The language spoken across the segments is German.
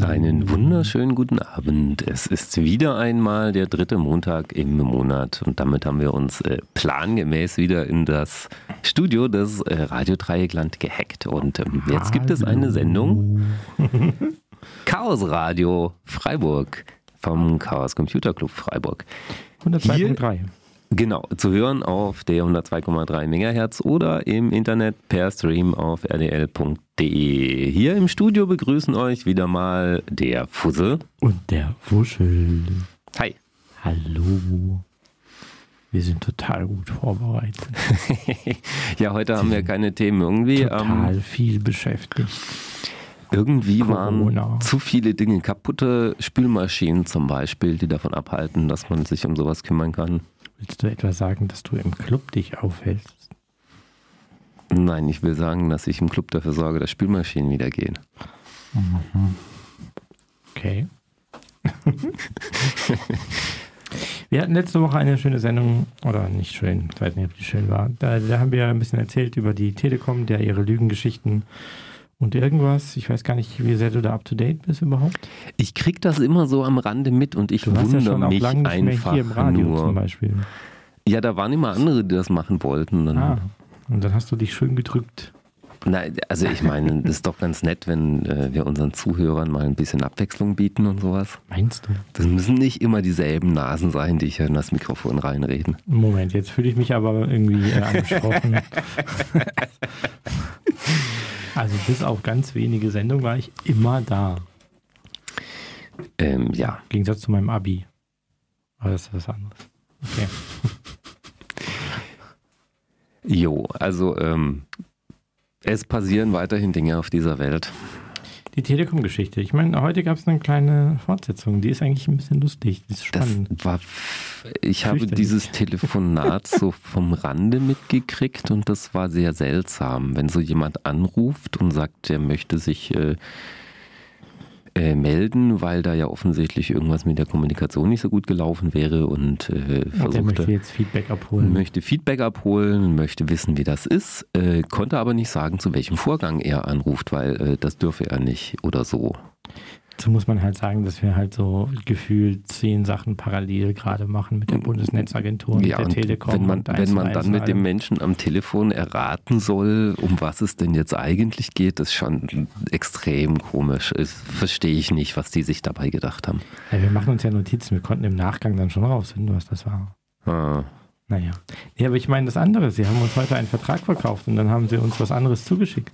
Einen wunderschönen guten Abend. Es ist wieder einmal der dritte Montag im Monat und damit haben wir uns äh, plangemäß wieder in das Studio des äh, Radio Dreieckland gehackt. Und ähm, jetzt gibt es eine Sendung Chaos Radio Freiburg vom Chaos Computer Club Freiburg. 102.3. Genau, zu hören auf der 102,3 MHz oder im Internet per Stream auf rdl.de. Hier im Studio begrüßen euch wieder mal der Fussel. Und der Wuschel. Hi. Hallo. Wir sind total gut vorbereitet. ja, heute haben wir keine Themen irgendwie. Total ähm, viel beschäftigt. Irgendwie Corona. waren zu viele Dinge kaputte Spülmaschinen zum Beispiel, die davon abhalten, dass man sich um sowas kümmern kann. Willst du etwa sagen, dass du im Club dich aufhältst? Nein, ich will sagen, dass ich im Club dafür sorge, dass Spülmaschinen wieder gehen. Mhm. Okay. wir hatten letzte Woche eine schöne Sendung, oder nicht schön, ich weiß nicht, ob die schön war. Da, da haben wir ein bisschen erzählt über die Telekom, der ihre Lügengeschichten und irgendwas. Ich weiß gar nicht, wie sehr du da up to date bist überhaupt. Ich krieg das immer so am Rande mit und ich du wundere ja mich einfach hier im Radio nur. zum Beispiel. Ja, da waren immer andere, die das machen wollten. Dann ah, und dann hast du dich schön gedrückt. Nein, also ich meine, das ist doch ganz nett, wenn äh, wir unseren Zuhörern mal ein bisschen Abwechslung bieten und sowas. Meinst du? Das müssen nicht immer dieselben Nasen sein, die hier in das Mikrofon reinreden. Moment, jetzt fühle ich mich aber irgendwie äh, angesprochen. Also bis auf ganz wenige Sendungen war ich immer da. Ähm, ja. Im Gegensatz zu meinem Abi. Aber das ist was anderes. Okay. jo, also ähm, es passieren weiterhin Dinge auf dieser Welt. Die Telekom-Geschichte. Ich meine, heute gab es eine kleine Fortsetzung. Die ist eigentlich ein bisschen lustig. Die ist spannend. Das war, ich habe dieses Telefonat so vom Rande mitgekriegt und das war sehr seltsam. Wenn so jemand anruft und sagt, er möchte sich äh, äh, melden, weil da ja offensichtlich irgendwas mit der Kommunikation nicht so gut gelaufen wäre und äh, versuchte, möchte jetzt Feedback abholen. Möchte Feedback abholen, möchte wissen, wie das ist, äh, konnte aber nicht sagen, zu welchem Vorgang er anruft, weil äh, das dürfe er nicht oder so. Dazu muss man halt sagen, dass wir halt so gefühlt zehn Sachen parallel gerade machen mit der Bundesnetzagentur, und ja, der Telekom. Wenn man, wenn man dann mit dem Menschen am Telefon erraten soll, um was es denn jetzt eigentlich geht, ist schon extrem komisch. Das verstehe ich nicht, was die sich dabei gedacht haben. Ja, wir machen uns ja Notizen, wir konnten im Nachgang dann schon rausfinden, was das war. Ah. Naja. Ja, aber ich meine das andere. Sie haben uns heute einen Vertrag verkauft und dann haben sie uns was anderes zugeschickt.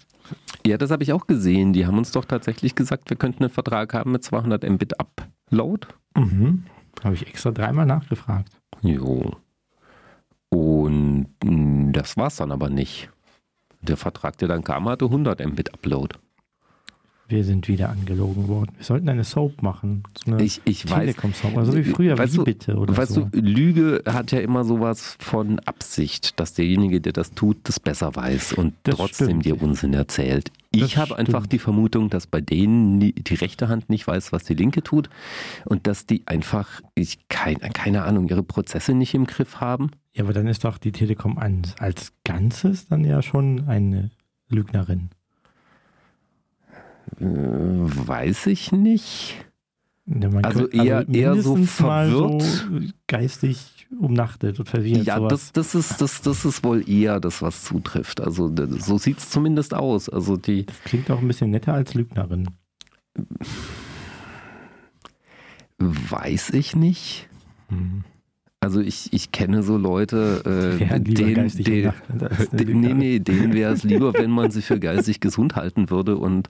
Ja, das habe ich auch gesehen. Die haben uns doch tatsächlich gesagt, wir könnten einen Vertrag haben mit 200 Mbit Upload. Mhm. Habe ich extra dreimal nachgefragt. Jo. Und mm, das war es dann aber nicht. Der Vertrag, der dann kam, hatte 100 Mbit Upload. Wir sind wieder angelogen worden. Wir sollten eine Soap machen. So eine ich ich Telekom-Soap. Also wie früher, weißt wie du, bitte oder Weißt so. du, Lüge hat ja immer sowas von Absicht, dass derjenige, der das tut, das besser weiß und das trotzdem stimmt. dir Unsinn erzählt. Ich habe einfach die Vermutung, dass bei denen die rechte Hand nicht weiß, was die linke tut und dass die einfach, ich keine, keine Ahnung, ihre Prozesse nicht im Griff haben. Ja, aber dann ist doch die Telekom als Ganzes dann ja schon eine Lügnerin. Äh, weiß ich nicht. Ja, also eher, also eher so verwirrt. So geistig umnachtet und verwirrt. Ja, das, das, ist, das, das ist wohl eher das, was zutrifft. Also so sieht es zumindest aus. Also die, das klingt auch ein bisschen netter als Lügnerin. Weiß ich nicht. Hm. Also ich, ich kenne so Leute, äh, denen, den, nee, nee, denen wäre es lieber, wenn man sie für geistig gesund halten würde und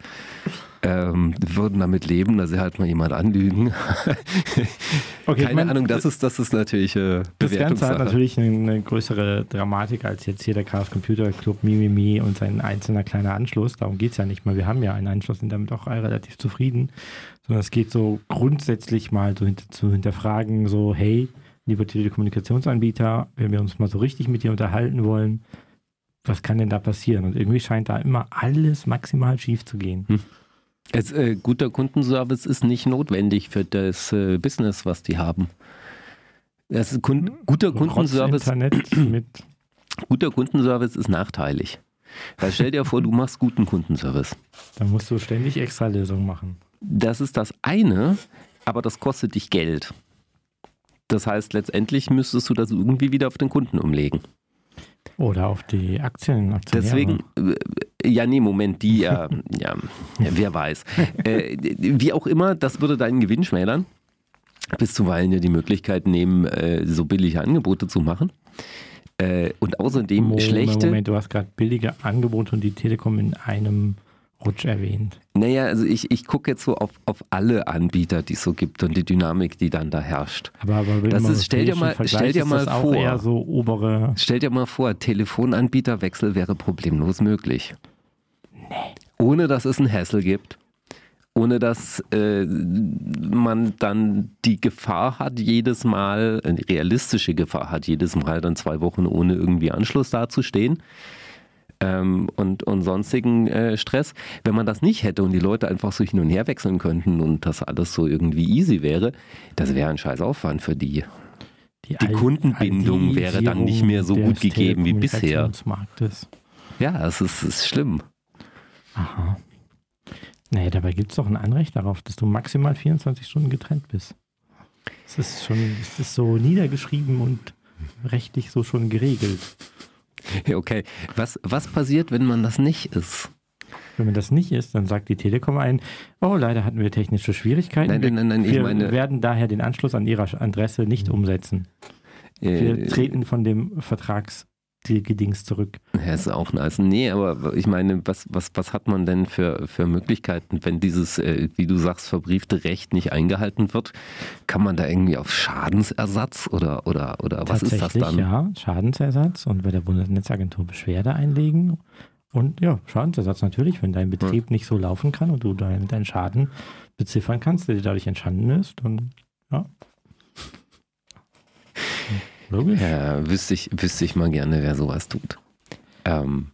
ähm, würden damit leben, dass sie halt mal jemand anlügen. okay, Keine ich mein, Ahnung, das ist, das ist natürlich äh, Das Ganze hat natürlich eine größere Dramatik als jetzt hier der Chaos Computer Club Mimimi und sein einzelner kleiner Anschluss. Darum geht es ja nicht mal. Wir haben ja einen Anschluss und damit auch relativ zufrieden. Sondern es geht so grundsätzlich mal so hinter, zu hinterfragen, so hey, lieber Telekommunikationsanbieter, wenn wir uns mal so richtig mit dir unterhalten wollen, was kann denn da passieren? Und irgendwie scheint da immer alles maximal schief zu gehen. Hm. Es, äh, guter Kundenservice ist nicht notwendig für das äh, Business, was die haben. Das Kun hm. guter Kundenservice. guter Kundenservice ist nachteilig. Weil stell dir vor, du machst guten Kundenservice. Dann musst du ständig extra Lösungen machen. das ist das eine, aber das kostet dich Geld. Das heißt, letztendlich müsstest du das irgendwie wieder auf den Kunden umlegen. Oder auf die Aktien. Aktionäre. Deswegen, äh, ja, nee, Moment, die, ja, ja, wer weiß. Äh, wie auch immer, das würde deinen Gewinn schmälern. Bis zuweilen ja die Möglichkeit nehmen, äh, so billige Angebote zu machen. Äh, und außerdem Moment, schlechte. Moment, du hast gerade billige Angebote und die Telekom in einem Rutsch erwähnt. Naja, also ich, ich gucke jetzt so auf, auf alle Anbieter, die es so gibt und die Dynamik, die dann da herrscht. Aber, aber das ist, stell dir mal, stell dir mal vor, eher so obere. Stell dir mal vor, Telefonanbieterwechsel wäre problemlos möglich. Nee. Ohne dass es einen Hassel gibt. Ohne dass äh, man dann die Gefahr hat, jedes Mal, eine realistische Gefahr hat, jedes Mal dann zwei Wochen ohne irgendwie Anschluss dazustehen ähm, und, und sonstigen äh, Stress. Wenn man das nicht hätte und die Leute einfach so hin und her wechseln könnten und das alles so irgendwie easy wäre, das wäre ein scheiß Aufwand für die. Die, die Kundenbindung wäre dann nicht mehr so gut gegeben wie bisher. Ja, es ist, ist schlimm. Aha. Naja, dabei gibt es doch ein Anrecht darauf, dass du maximal 24 Stunden getrennt bist. Das ist schon, das ist so niedergeschrieben und rechtlich so schon geregelt. Okay, was, was passiert, wenn man das nicht ist? Wenn man das nicht ist, dann sagt die Telekom ein, oh, leider hatten wir technische Schwierigkeiten. Nein, nein, nein, nein wir meine, werden daher den Anschluss an Ihrer Adresse nicht umsetzen. Äh, wir treten von dem Vertrags die Gedings zurück. Ja, ist auch nice. Nee, aber ich meine, was, was, was hat man denn für, für Möglichkeiten, wenn dieses, äh, wie du sagst, verbriefte Recht nicht eingehalten wird? Kann man da irgendwie auf Schadensersatz oder, oder, oder was ist das dann? Ja, Schadensersatz und bei der Bundesnetzagentur Beschwerde einlegen. Und ja, Schadensersatz natürlich, wenn dein Betrieb ja. nicht so laufen kann und du deinen dein Schaden beziffern kannst, der dir dadurch entstanden ist, dann ja. Logisch. Ja, wüsste ich, wüsste ich mal gerne, wer sowas tut. Ähm,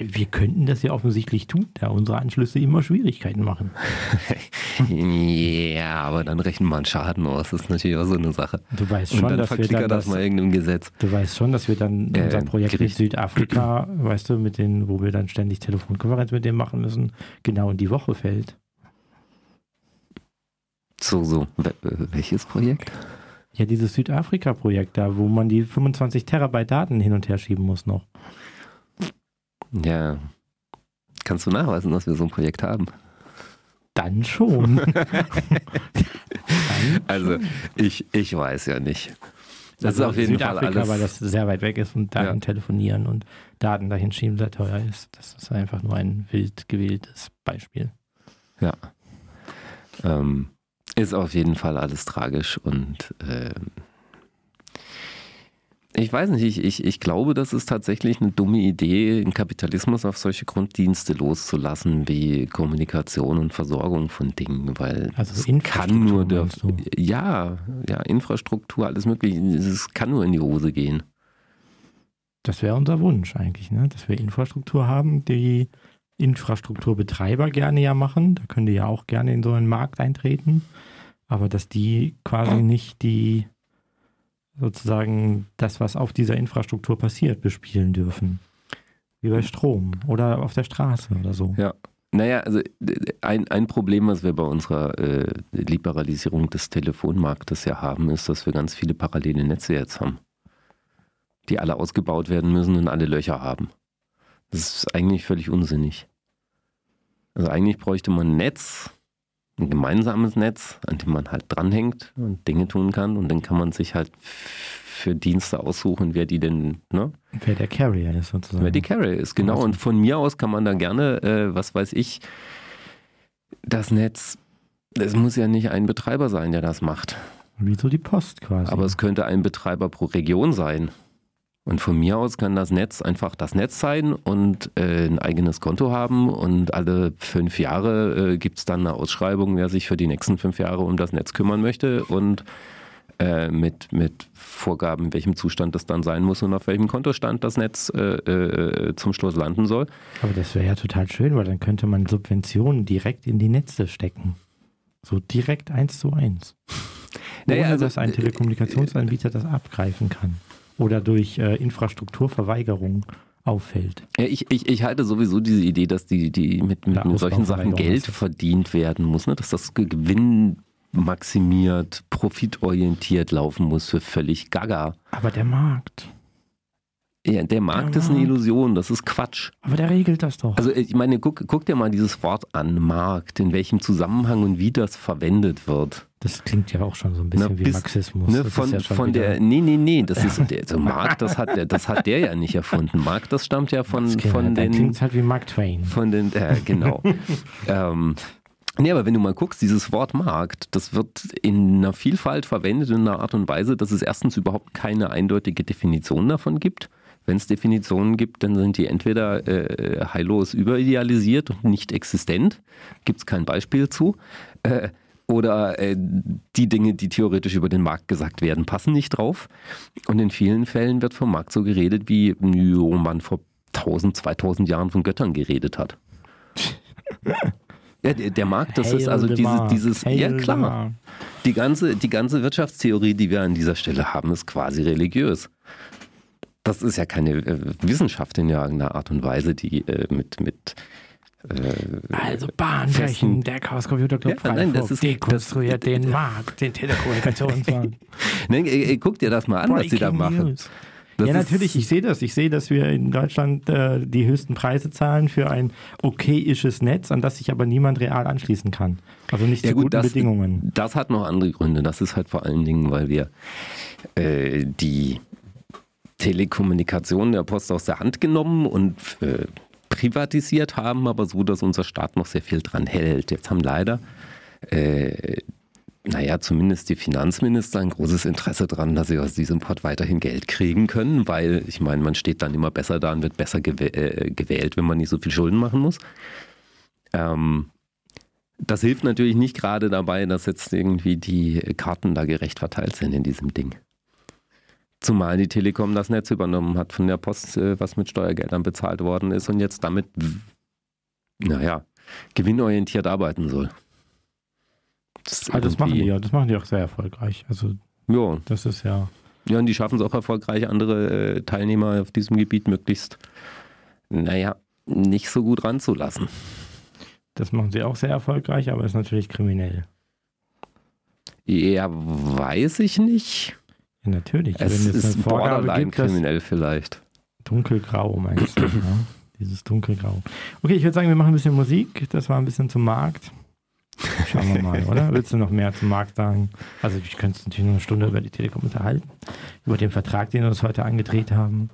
wir könnten das ja offensichtlich tun, da unsere Anschlüsse immer Schwierigkeiten machen. ja, aber dann rechnen wir einen Schaden aus. Das ist natürlich auch so eine Sache. Du weißt schon, dass wir dann das, das, mal irgendeinem Gesetz. Du weißt schon, dass wir dann äh, unser Projekt Gericht. in Südafrika, weißt du, mit denen, wo wir dann ständig Telefonkonferenz mit dem machen müssen, genau in die Woche fällt. So, so. Welches Projekt? Ja, dieses Südafrika-Projekt da, wo man die 25 Terabyte Daten hin und her schieben muss noch. Ja. Kannst du nachweisen, dass wir so ein Projekt haben? Dann schon. also, ich, ich weiß ja nicht. Das also ist auf jeden Südafrika, Fall alles. weil das sehr weit weg ist und dahin ja. telefonieren und Daten dahin schieben sehr teuer ist. Das ist einfach nur ein wild gewähltes Beispiel. Ja. Ähm, ist auf jeden Fall alles tragisch und äh, ich weiß nicht, ich, ich, ich glaube, das ist tatsächlich eine dumme Idee, den Kapitalismus auf solche Grunddienste loszulassen wie Kommunikation und Versorgung von Dingen, weil also es kann nur der, ja, ja, Infrastruktur, alles mögliche, es kann nur in die Hose gehen. Das wäre unser Wunsch eigentlich, ne? dass wir Infrastruktur haben, die Infrastrukturbetreiber gerne ja machen. Da können die ja auch gerne in so einen Markt eintreten. Aber dass die quasi nicht die sozusagen das, was auf dieser Infrastruktur passiert, bespielen dürfen. Wie bei Strom oder auf der Straße oder so. Ja. Naja, also ein, ein Problem, was wir bei unserer äh, Liberalisierung des Telefonmarktes ja haben, ist, dass wir ganz viele parallele Netze jetzt haben, die alle ausgebaut werden müssen und alle Löcher haben. Das ist eigentlich völlig unsinnig. Also eigentlich bräuchte man ein Netz, ein gemeinsames Netz, an dem man halt dranhängt und Dinge tun kann. Und dann kann man sich halt für Dienste aussuchen, wer die denn, ne? Wer der Carrier ist sozusagen. Wer die Carrier ist, genau. Und von mir aus kann man da gerne, äh, was weiß ich, das Netz, es muss ja nicht ein Betreiber sein, der das macht. Wie so die Post quasi. Aber es könnte ein Betreiber pro Region sein. Und von mir aus kann das Netz einfach das Netz sein und äh, ein eigenes Konto haben und alle fünf Jahre äh, gibt es dann eine Ausschreibung, wer sich für die nächsten fünf Jahre um das Netz kümmern möchte und äh, mit, mit Vorgaben, in welchem Zustand das dann sein muss und auf welchem Kontostand das Netz äh, äh, zum Schluss landen soll. Aber das wäre ja total schön, weil dann könnte man Subventionen direkt in die Netze stecken. So direkt eins zu eins. Ohne naja, also, dass ein Telekommunikationsanbieter das abgreifen kann oder durch äh, Infrastrukturverweigerung auffällt. Ja, ich, ich, ich halte sowieso diese Idee, dass die, die mit, mit, mit solchen Sachen Geld verdient werden muss, ne? dass das Gewinn maximiert, profitorientiert laufen muss für völlig gaga. Aber der Markt. Ja, der Markt ist eine Illusion, das ist Quatsch. Aber der regelt das doch. Also ich meine, guck, guck dir mal dieses Wort an, Markt, in welchem Zusammenhang und wie das verwendet wird. Das klingt ja auch schon so ein bisschen Na, wie bis, Marxismus. Ne, von, ja von der, nee, nee, nee, das ist, der, also Markt, das hat, das hat der ja nicht erfunden. Markt, das stammt ja von, von den... klingt halt wie Mark Twain. Von den, äh, genau. ähm, Nee, aber wenn du mal guckst, dieses Wort Markt, das wird in einer Vielfalt verwendet, in einer Art und Weise, dass es erstens überhaupt keine eindeutige Definition davon gibt. Wenn es Definitionen gibt, dann sind die entweder äh, heillos überidealisiert und nicht existent, gibt es kein Beispiel zu, äh, oder äh, die Dinge, die theoretisch über den Markt gesagt werden, passen nicht drauf. Und in vielen Fällen wird vom Markt so geredet, wie man vor 1000, 2000 Jahren von Göttern geredet hat. Ja, der, der Markt, das Hail ist also diese, dieses, Hail ja klar, die ganze, die ganze Wirtschaftstheorie, die wir an dieser Stelle haben, ist quasi religiös das ist ja keine äh, Wissenschaft in irgendeiner Art und Weise, die äh, mit, mit äh, also Bahnflächen, der Chaos Computer Club ja, nein, das ist, dekonstruiert das, den Markt, den Telekommunikationsmarkt. nein, äh, guck dir das mal an, Breaking was sie da machen. ja, natürlich, ich sehe das. Ich sehe, dass wir in Deutschland äh, die höchsten Preise zahlen für ein okayisches Netz, an das sich aber niemand real anschließen kann. Also nicht ja, zu gut, guten das, Bedingungen. Das hat noch andere Gründe. Das ist halt vor allen Dingen, weil wir äh, die Telekommunikation der Post aus der Hand genommen und äh, privatisiert haben, aber so, dass unser Staat noch sehr viel dran hält. Jetzt haben leider, äh, naja, zumindest die Finanzminister ein großes Interesse daran, dass sie aus diesem Port weiterhin Geld kriegen können, weil ich meine, man steht dann immer besser da und wird besser äh, gewählt, wenn man nicht so viel Schulden machen muss. Ähm, das hilft natürlich nicht gerade dabei, dass jetzt irgendwie die Karten da gerecht verteilt sind in diesem Ding. Zumal die Telekom das Netz übernommen hat von der Post, äh, was mit Steuergeldern bezahlt worden ist und jetzt damit, naja, gewinnorientiert arbeiten soll. Das, also das machen die ja, das machen die auch sehr erfolgreich. Also ja. das ist ja. Ja, und die schaffen es auch erfolgreich, andere äh, Teilnehmer auf diesem Gebiet möglichst, naja, nicht so gut ranzulassen. Das machen sie auch sehr erfolgreich, aber ist natürlich kriminell. Ja, weiß ich nicht. Ja, natürlich. Es Wenn es ist borderline gibt, kriminell vielleicht. Dunkelgrau meinst du, ja? Dieses dunkelgrau. Okay, ich würde sagen, wir machen ein bisschen Musik. Das war ein bisschen zum Markt. Schauen wir mal, oder? Willst du noch mehr zum Markt sagen? Also ich könnte natürlich noch eine Stunde über die Telekom unterhalten. Über den Vertrag, den wir uns heute angedreht haben.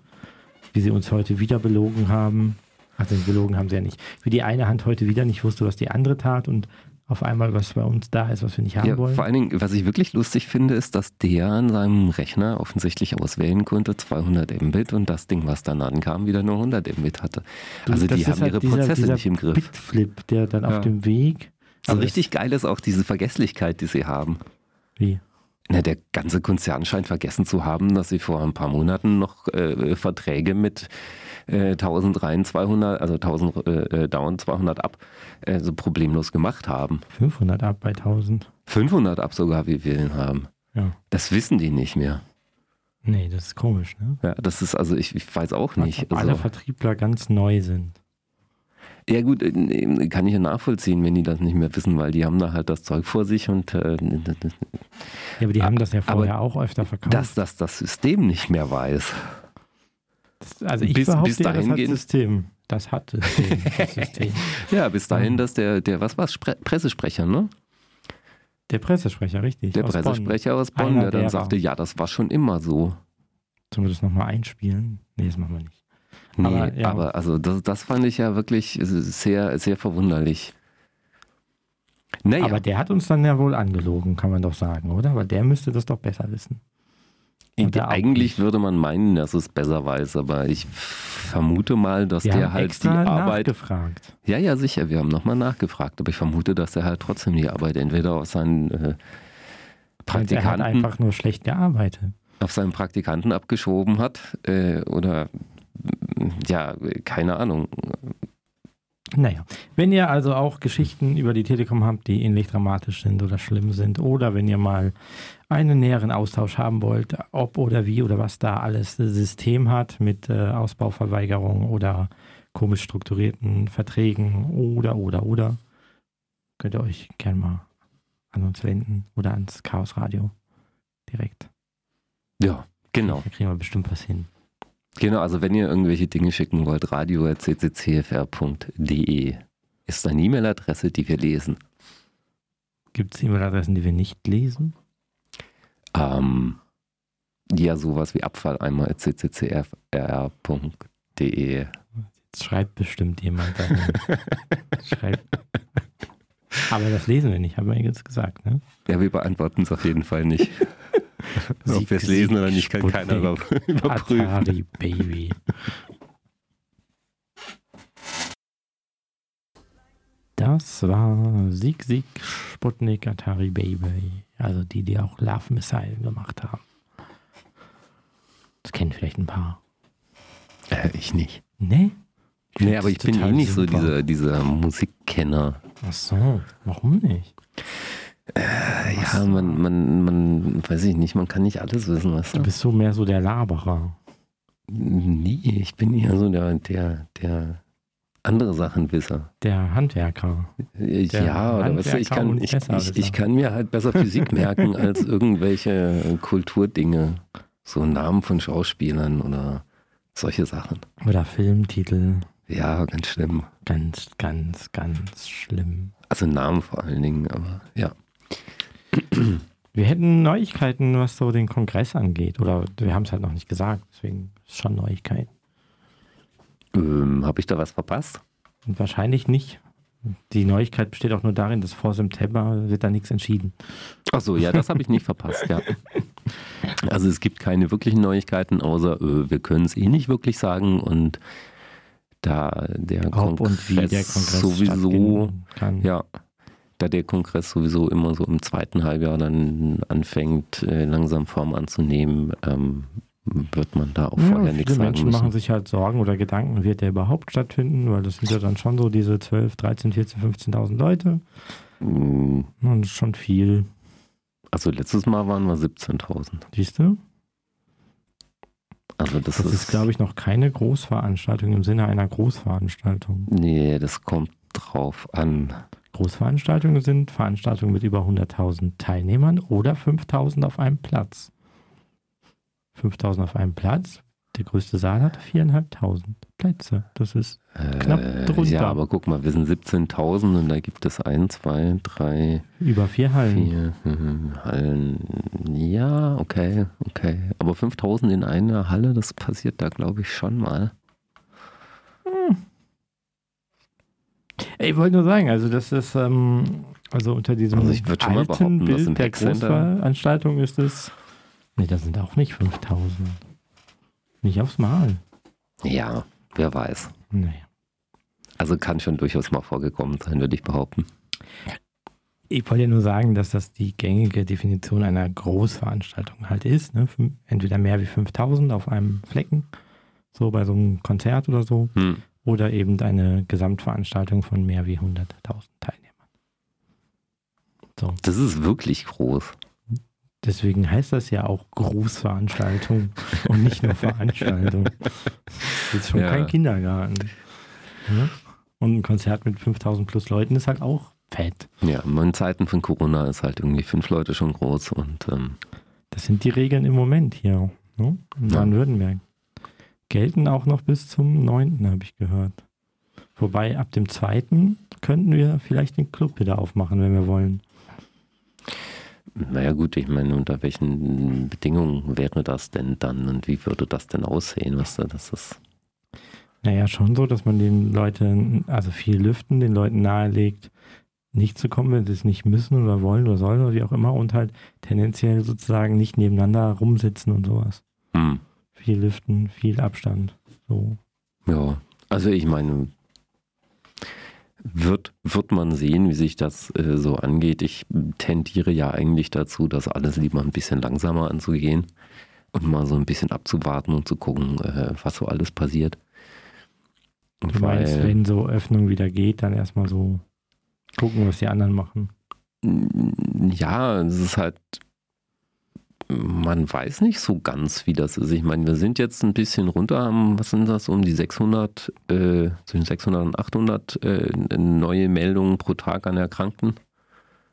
Wie sie uns heute wieder belogen haben. Also belogen haben sie ja nicht. Wie die eine Hand heute wieder nicht wusste, was die andere tat und auf einmal was bei uns da ist, was wir nicht haben ja, wollen. Vor allen Dingen, was ich wirklich lustig finde, ist, dass der an seinem Rechner offensichtlich auswählen konnte 200 Mbit und das Ding, was dann ankam, wieder nur 100 Mbit hatte. Also die haben halt ihre dieser, Prozesse dieser nicht im Griff. Bitflip, der dann ja. auf dem Weg. Also richtig geil ist auch diese Vergesslichkeit, die sie haben. Wie? Na, der ganze Konzern scheint vergessen zu haben, dass sie vor ein paar Monaten noch äh, Verträge mit äh, 1000 rein, 200, also 1000 äh, äh, down, 200 ab, äh, so problemlos gemacht haben. 500 ab bei 1000. 500 ab sogar, wie wir ihn haben. Ja. Das wissen die nicht mehr. Nee, das ist komisch, ne? Ja, das ist, also ich, ich weiß auch nicht. Als alle also, Vertriebler ganz neu sind. Ja gut, äh, kann ich ja nachvollziehen, wenn die das nicht mehr wissen, weil die haben da halt das Zeug vor sich und äh, Ja, aber die haben das ja vorher auch öfter verkauft. Dass das das System nicht mehr weiß. Also ich bis, behaupte, bis dahin das hat System. Das hat System. Das System. ja, bis dahin, dass der, der was war Pressesprecher, ne? Der Pressesprecher, richtig. Der aus Pressesprecher Bonn. aus Bonn, Einer der dann derer. sagte, ja, das war schon immer so. Sollen wir das nochmal einspielen? Nee, das machen wir nicht. Nee, aber, ja. aber also das, das fand ich ja wirklich sehr, sehr verwunderlich. Naja. Aber der hat uns dann ja wohl angelogen, kann man doch sagen, oder? Weil der müsste das doch besser wissen. Eigentlich würde man meinen, dass es besser weiß, aber ich vermute mal, dass wir der halt die Arbeit. Nachgefragt. Ja, ja, sicher, wir haben nochmal nachgefragt, aber ich vermute, dass er halt trotzdem die Arbeit entweder auf seinen äh, Praktikanten. Er hat einfach nur schlecht gearbeitet. Auf seinen Praktikanten abgeschoben hat äh, oder ja, keine Ahnung. Naja, wenn ihr also auch Geschichten über die Telekom habt, die ähnlich dramatisch sind oder schlimm sind, oder wenn ihr mal einen näheren Austausch haben wollt, ob oder wie oder was da alles System hat mit äh, Ausbauverweigerung oder komisch strukturierten Verträgen oder, oder, oder, könnt ihr euch gerne mal an uns wenden oder ans Chaos Radio direkt. Ja, genau. Da kriegen wir bestimmt was hin. Genau, also wenn ihr irgendwelche Dinge schicken wollt, radio.cccfr.de ist eine E-Mail-Adresse, die wir lesen. Gibt es E-Mail-Adressen, die wir nicht lesen? Ähm, ja, sowas wie abfalleimer.cccfr.de. Jetzt schreibt bestimmt jemand. schreibt. Aber das lesen wir nicht, haben wir jetzt gesagt, ne? Ja, wir beantworten es auf jeden Fall nicht. Ob wir es lesen oder nicht, kann keiner über, überprüfen. Atari Baby. Das war Sieg, Sieg, Sputnik, Atari Baby. Also die, die auch Love Missile gemacht haben. Das kennen vielleicht ein paar. Äh, ich nicht. Nee? Nee, aber ich bin eh nicht super. so dieser, dieser Musikkenner. Ach so, warum nicht? Äh, ja, man, man, man, weiß ich nicht, man kann nicht alles wissen, weißt du? Du bist so mehr so der Laberer. Nie, ich bin eher so der, der, der andere Sachen wisse. Der Handwerker. Der ja, oder Handwerker du, ich kann, ich, ich, ich, kann mir halt besser Physik merken als irgendwelche Kulturdinge. So Namen von Schauspielern oder solche Sachen. Oder Filmtitel. Ja, ganz schlimm. Ganz, ganz, ganz schlimm. Also Namen vor allen Dingen, aber ja. Wir hätten Neuigkeiten, was so den Kongress angeht. Oder wir haben es halt noch nicht gesagt, deswegen ist es schon Neuigkeiten. Ähm, Habe ich da was verpasst? Wahrscheinlich nicht. Die Neuigkeit besteht auch nur darin, dass vor September wird da nichts entschieden. Ach so, ja, das habe ich nicht verpasst, ja. Also es gibt keine wirklichen Neuigkeiten, außer äh, wir können es eh nicht wirklich sagen und da der Ob Kongress, der Kongress sowieso, ja, da der Kongress sowieso immer so im zweiten Halbjahr dann anfängt, äh, langsam Form anzunehmen, ähm, wird man da auch Ja, vorher nichts sagen Menschen müssen. machen sich halt Sorgen oder Gedanken, wird der überhaupt stattfinden? Weil das sind ja dann schon so diese 12, 13, 14, 15.000 Leute. Mm, Und das ist schon viel. Also letztes Mal waren wir 17.000. Siehst du? Also das, Das ist, glaube ich, noch keine Großveranstaltung im Sinne einer Großveranstaltung. Nee, das kommt drauf an. Großveranstaltungen sind Veranstaltungen mit über 100.000 Teilnehmern oder 5.000 auf einem Platz. 5.000 auf einem Platz. Der größte Saal hat 4.500 Plätze. Das ist Knapp drunter. Äh, Ja, aber guck mal, wir sind 17.000 und da gibt es ein, zwei, drei, über vier Hallen. vier hm, Hallen. Ja, okay, okay. Aber 5.000 in einer Halle, das passiert da, glaube ich, schon mal. Ich wollte nur sagen, also das ist, ähm, also unter diesem Also ich würd schon mal alten behaupten, Bild der Großveranstaltung ist es, nee, das sind auch nicht 5000. Nicht aufs Mal. Ja, wer weiß. Naja. Also kann schon durchaus mal vorgekommen sein, würde ich behaupten. Ich wollte ja nur sagen, dass das die gängige Definition einer Großveranstaltung halt ist. Ne? Entweder mehr wie 5000 auf einem Flecken, so bei so einem Konzert oder so, Hm. oder eben eine Gesamtveranstaltung von mehr wie 100.000 Teilnehmern. So, Das ist wirklich groß. Deswegen heißt das ja auch Großveranstaltung und nicht nur Veranstaltung. Das ist schon Ja. kein Kindergarten. Ja? Und ein Konzert mit 5000 plus Leuten ist halt auch fett. Ja, in Zeiten von Corona ist halt irgendwie fünf Leute schon groß und ähm, Das sind die Regeln im Moment hier ne? in. Baden-Württemberg. Gelten auch noch bis zum 9. habe ich gehört. Wobei ab dem 2. könnten wir vielleicht den Club wieder aufmachen, wenn wir wollen. Naja gut, ich meine, unter welchen Bedingungen wäre das denn dann und wie würde das denn aussehen? Was da, das ist. Naja, schon so, dass man den Leuten, also viel lüften, den Leuten nahelegt, nicht zu kommen, wenn sie es nicht müssen oder wollen oder sollen oder wie auch immer und halt tendenziell sozusagen nicht nebeneinander rumsitzen und sowas. Hm. Viel lüften, viel Abstand. So. Ja, also ich meine, wird, wird man sehen, wie sich das äh, so angeht. Ich tendiere ja eigentlich dazu, das alles lieber ein bisschen langsamer anzugehen und mal so ein bisschen abzuwarten und zu gucken, äh, was so alles passiert. Du meinst, wenn so Öffnung wieder geht, dann erstmal so gucken, was die anderen machen. Ja, es ist halt, man weiß nicht so ganz, wie das ist. Ich meine, wir sind jetzt ein bisschen runter, haben, was sind das, um die 600, äh, zwischen 600 und 800 äh, neue Meldungen pro Tag an Erkrankten.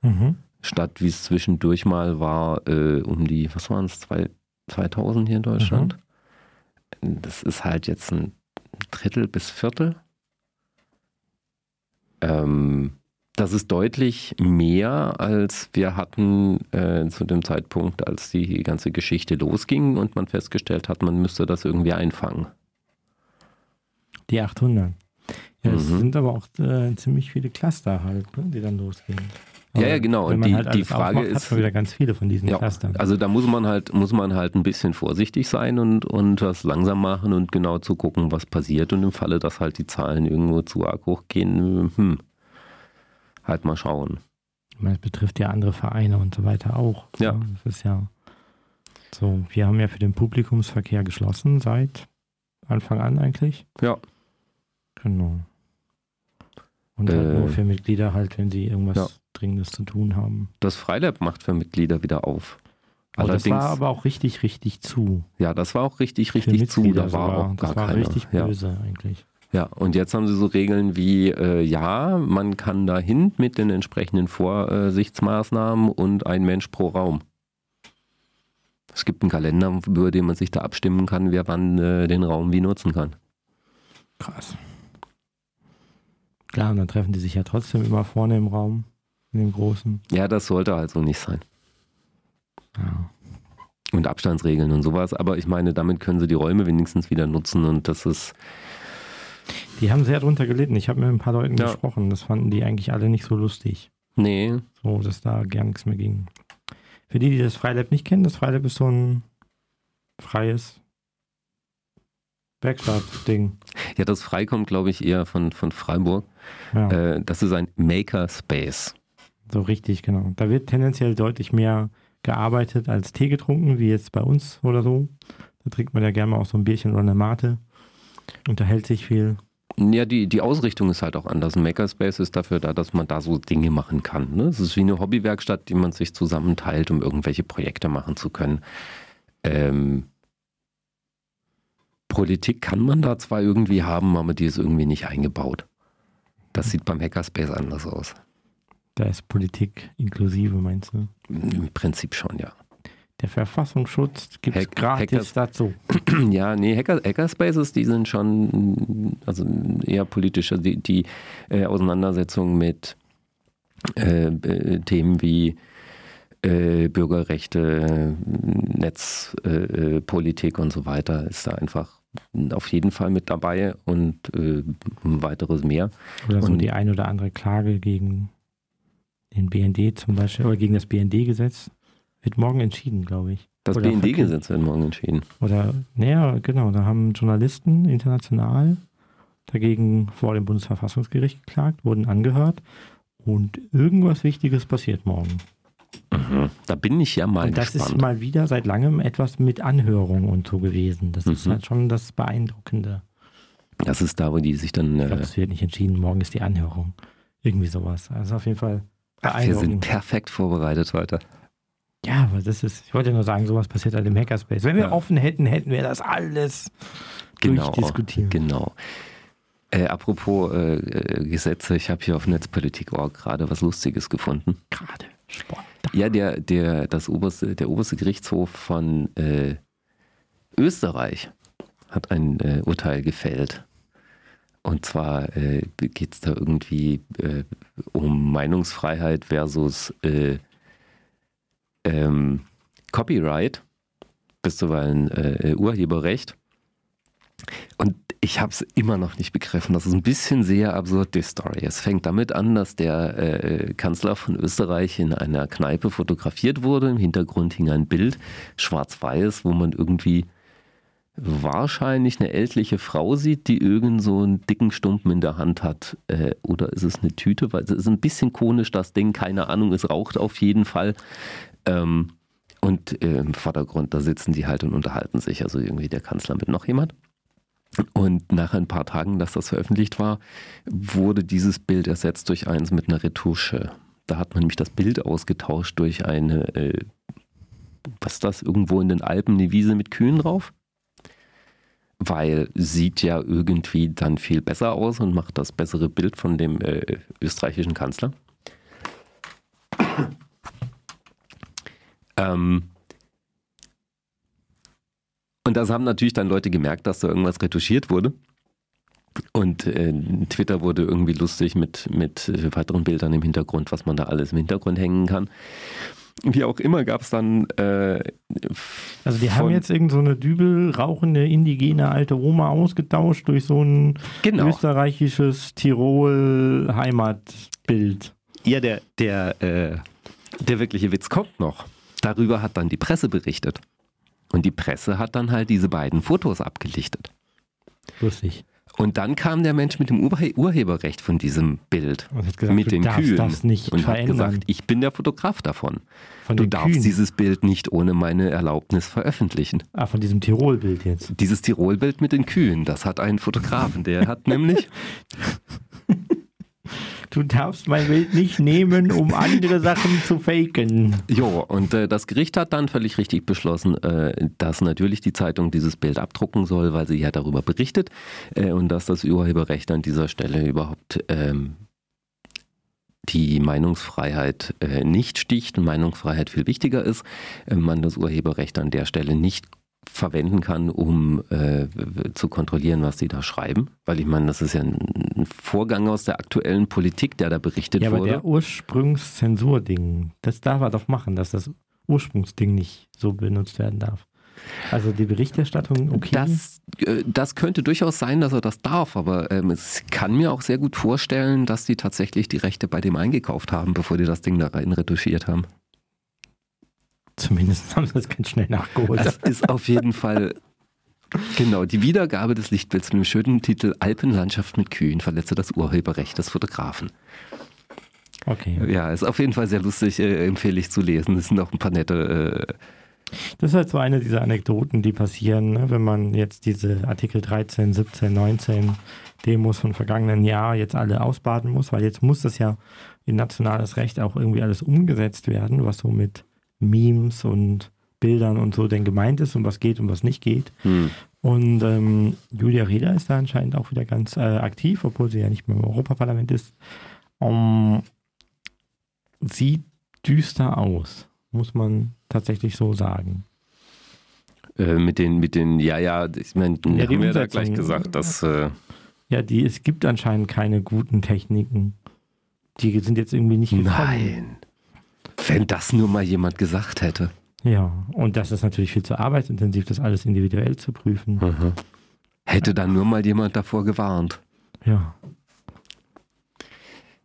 Mhm. Statt wie es zwischendurch mal war, äh, um die, was waren es, 2000 hier in Deutschland. Mhm. Das ist halt jetzt ein Drittel bis Viertel. Ähm, das ist deutlich mehr, als wir hatten äh, zu dem Zeitpunkt, als die ganze Geschichte losging und man festgestellt hat, man müsste das irgendwie einfangen. Die 800. Ja, es mhm. sind aber auch äh, ziemlich viele Cluster halt, ne, die dann losgehen. ja, ja, genau. Und die, halt die Frage aufmacht, ist, hat man wieder ganz viele von diesen ja, Clustern. Also da muss man halt, muss man halt ein bisschen vorsichtig sein und, und das langsam machen und genau zu gucken, was passiert. Und im Falle, dass halt die Zahlen irgendwo zu arg hochgehen, hm, halt mal schauen. Ich meine, es betrifft ja andere Vereine und so weiter auch. Ja. Das ist ja so. Wir haben ja für den Publikumsverkehr geschlossen seit Anfang an eigentlich. Ja. Genau. Und halt äh, nur für Mitglieder halt, wenn sie irgendwas ja. Dringendes zu tun haben. Das Freilab macht für Mitglieder wieder auf. Oh, das war aber auch richtig, richtig zu. Ja, das war auch richtig, richtig zu. Da war auch gar das war keiner. richtig böse ja. eigentlich. Ja, und jetzt haben sie so Regeln wie, äh, ja, man kann dahin mit den entsprechenden Vorsichtsmaßnahmen und ein Mensch pro Raum. Es gibt einen Kalender, über den man sich da abstimmen kann, wer wann äh, den Raum wie nutzen kann. Krass. Klar, und dann treffen die sich ja trotzdem immer vorne im Raum, in dem großen. Ja, das sollte also nicht sein. Ja. Und Abstandsregeln und sowas, aber ich meine, damit können sie die Räume wenigstens wieder nutzen und das ist die haben sehr drunter gelitten. Ich habe mit ein paar Leuten ja. gesprochen. Das fanden die eigentlich alle nicht so lustig. Nee. So, dass da gar nichts mehr ging. Für die, die das Freilab nicht kennen, das Freilab ist so ein freies Werkstatt-Ding. Ja, das Frei kommt, glaube ich, eher von, von Freiburg. Ja. Äh, das ist ein Makerspace. So richtig, genau. Da wird tendenziell deutlich mehr gearbeitet als Tee getrunken, wie jetzt bei uns oder so. Da trinkt man ja gerne mal auch so ein Bierchen oder eine Mate. Unterhält sich viel. Ja, die, die Ausrichtung ist halt auch anders. Ein Makerspace ist dafür da, dass man da so Dinge machen kann. Ne? Es ist wie eine Hobbywerkstatt, die man sich zusammenteilt, um irgendwelche Projekte machen zu können. Ähm, Politik kann man da zwar irgendwie haben, aber die ist irgendwie nicht eingebaut. Das sieht beim Hackerspace anders aus. Da ist Politik inklusive, meinst du? Im Prinzip schon, ja. Der Verfassungsschutz gibt es gratis Hackers, dazu. Ja, nee, Hacker, Hackerspaces, die sind schon also eher politischer. Die, die äh, Auseinandersetzung mit äh, äh Themen wie äh, Bürgerrechte, Netzpolitik äh, und so weiter ist da einfach auf jeden Fall mit dabei und weiteres mehr. Oder so und die ein oder andere Klage gegen den BND zum Beispiel oder gegen das BND-Gesetz. Wird morgen entschieden, glaube ich. Das BND-Gesetz wird morgen entschieden. Oder, naja, genau, da haben Journalisten international dagegen vor dem Bundesverfassungsgericht geklagt, wurden angehört und irgendwas Wichtiges passiert morgen. Mhm. Da bin ich ja mal und das gespannt. ist mal wieder seit langem etwas mit Anhörung und so gewesen. Das mhm. ist halt schon das Beeindruckende. Das ist da, wo die sich dann. Ich glaube, es wird nicht entschieden, morgen ist die Anhörung. Irgendwie sowas. Also auf jeden Fall. Ach, wir sind perfekt vorbereitet heute. Ja, aber das ist, ich wollte nur sagen, sowas passiert halt im Hackerspace. Wenn wir ja. offen hätten, hätten wir das alles genau, durchdiskutiert. Genau. Äh, apropos äh, äh Gesetze, ich habe hier auf Netzpolitik.org gerade was Lustiges gefunden. Gerade, spontan. Ja, der, der, das oberste, der oberste Gerichtshof von äh, Österreich hat ein äh, Urteil gefällt. Und zwar äh, geht es da irgendwie um Meinungsfreiheit versus ähm, Copyright, bis zuweilen äh, Urheberrecht. Und ich habe es immer noch nicht begriffen. Das ist ein bisschen sehr absurd, die Story. Es fängt damit an, dass der äh, Kanzler von Österreich in einer Kneipe fotografiert wurde. Im Hintergrund hing ein Bild, schwarz-weiß, wo man irgendwie wahrscheinlich eine ältliche Frau sieht, die irgend so einen dicken Stumpen in der Hand hat. Äh, oder ist es eine Tüte? Weil es ist ein bisschen konisch, das Ding. Keine Ahnung, es raucht auf jeden Fall. Ähm, und äh, im Vordergrund, da sitzen die halt und unterhalten sich, also irgendwie der Kanzler mit noch jemand. Und nach ein paar Tagen, dass das veröffentlicht war, wurde dieses Bild ersetzt durch eins mit einer Retusche. Da hat man nämlich das Bild ausgetauscht durch eine, äh, was ist das, irgendwo in den Alpen eine Wiese mit Kühen drauf? Weil sieht ja irgendwie dann viel besser aus und macht das bessere Bild von dem äh, österreichischen Kanzler. Ähm, und das haben natürlich dann Leute gemerkt, dass da irgendwas retuschiert wurde. Und äh, Twitter wurde irgendwie lustig mit, mit äh, weiteren Bildern im Hintergrund, was man da alles im Hintergrund hängen kann. Wie auch immer gab es dann. Äh, also, die haben jetzt irgend so eine Dübel rauchende indigene alte Oma ausgetauscht durch so ein genau. österreichisches Tirol-Heimatbild. Ja, der, der, äh, der wirkliche Witz kommt noch. Darüber hat dann die Presse berichtet. Und die Presse hat dann halt diese beiden Fotos abgelichtet. Lustig. Und dann kam der Mensch mit dem Urheberrecht von diesem Bild. Und hat gesagt, mit den Kühen. Das nicht und verändern. hat gesagt, ich bin der Fotograf davon. Von du darfst Kühen. dieses Bild nicht ohne meine Erlaubnis veröffentlichen. Ah, von diesem Tirol-Bild jetzt. Dieses Tirol-Bild mit den Kühen, das hat einen Fotografen. Der hat nämlich Du darfst mein Bild nicht nehmen, um andere Sachen zu faken. Jo, und äh, das Gericht hat dann völlig richtig beschlossen, äh, dass natürlich die Zeitung dieses Bild abdrucken soll, weil sie ja darüber berichtet äh, und dass das Urheberrecht an dieser Stelle überhaupt ähm, die Meinungsfreiheit äh, nicht sticht und Meinungsfreiheit viel wichtiger ist, äh, man das Urheberrecht an der Stelle nicht verwenden kann, um äh, zu kontrollieren, was die da schreiben. Weil ich meine, das ist ja ein Vorgang aus der aktuellen Politik, der da berichtet ja, wurde. aber der Ursprungszensurding, das darf er doch machen, dass das Ursprungsding nicht so benutzt werden darf. Also die Berichterstattung, okay. Das, äh, das könnte durchaus sein, dass er das darf, aber ähm, es kann mir auch sehr gut vorstellen, dass die tatsächlich die Rechte bei dem eingekauft haben, bevor die das Ding da rein retuschiert haben. Zumindest haben sie das ganz schnell nachgeholt. Das ist auf jeden Fall Genau, die Wiedergabe des Lichtbilds mit dem schönen Titel Alpenlandschaft mit Kühen verletze das Urheberrecht des Fotografen. Okay. Ja, ist auf jeden Fall sehr lustig, äh, empfehle ich zu lesen. Es sind auch ein paar nette. Äh das ist halt so eine dieser Anekdoten, die passieren, ne? wenn man jetzt diese Artikel 13, 17, 19 Demos von vergangenen Jahr jetzt alle ausbaden muss, weil jetzt muss das ja in nationales Recht auch irgendwie alles umgesetzt werden, was so mit Memes und Bildern und so denn gemeint ist und was geht und was nicht geht. hm. Und ähm, Julia Reda ist da anscheinend auch wieder ganz äh, aktiv, obwohl sie ja nicht mehr im Europaparlament ist. Um, sieht düster aus, muss man tatsächlich so sagen. Äh, mit den, mit den, ja, ja, ich meine, Ja, haben wir ja da gleich gesagt, dass. Äh, Ja, die, es gibt anscheinend keine guten Techniken. Die sind jetzt irgendwie nicht gekommen. nein. Wenn das nur mal jemand gesagt hätte. Ja, und das ist natürlich viel zu arbeitsintensiv, das alles individuell zu prüfen. Mhm. Hätte dann nur mal jemand davor gewarnt. Ja.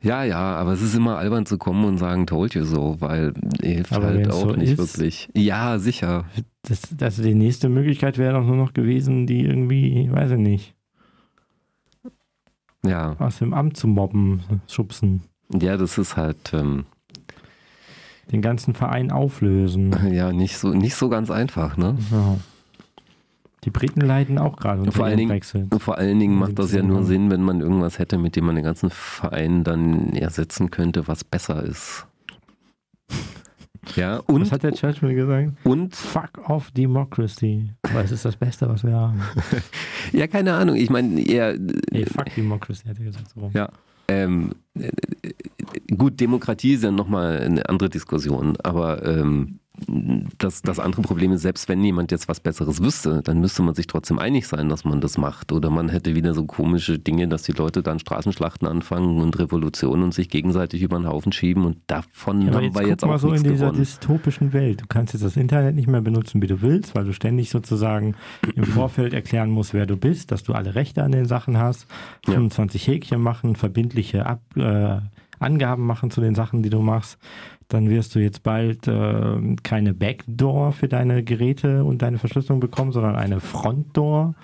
Ja, ja, aber es ist immer albern zu kommen und sagen, told you so, weil hilft Aber halt auch so nicht ist- wirklich. Ja, sicher. Das, das, die nächste Möglichkeit wäre doch nur noch gewesen, die irgendwie, weiß ich nicht, Ja, aus dem Amt zu mobben, schubsen. ja, das ist halt ähm, Den ganzen Verein auflösen. ja nicht so nicht so ganz einfach, ne? Ja. Die Briten leiden auch gerade unter Vor allen dem Dingen- Brexit. Vor allen Dingen macht das ja nur. Sinn, wenn man irgendwas hätte, mit dem man den ganzen Verein dann ersetzen könnte, was besser ist. Ja, und, Was hat der Churchill gesagt? und Fuck off Democracy. Weil es ist das Beste, was wir haben. ja, keine Ahnung, ich meine, eher Nee, fuck Democracy, hat er gesagt. So. Ja. Ähm, äh, gut, Demokratie ist ja nochmal eine andere Diskussion, aber ähm, das, das andere Problem ist, selbst wenn jemand jetzt was Besseres wüsste, dann müsste man sich trotzdem einig sein, dass man das macht. Oder man hätte wieder so komische Dinge, dass die Leute dann Straßenschlachten anfangen und Revolutionen und sich gegenseitig über den Haufen schieben und davon Ja, haben jetzt wir jetzt mal auch so in nichts dieser gewonnen. dystopischen Welt. Du kannst jetzt das Internet nicht mehr benutzen, wie du willst, weil du ständig sozusagen im Vorfeld erklären musst, wer du bist, dass du alle Rechte an den Sachen hast, Ja. 25 Häkchen machen, verbindliche Ab äh, Angaben machen zu den Sachen, die du machst. Dann wirst du jetzt bald äh, keine Backdoor für deine Geräte und deine Verschlüsselung bekommen, sondern eine Frontdoor.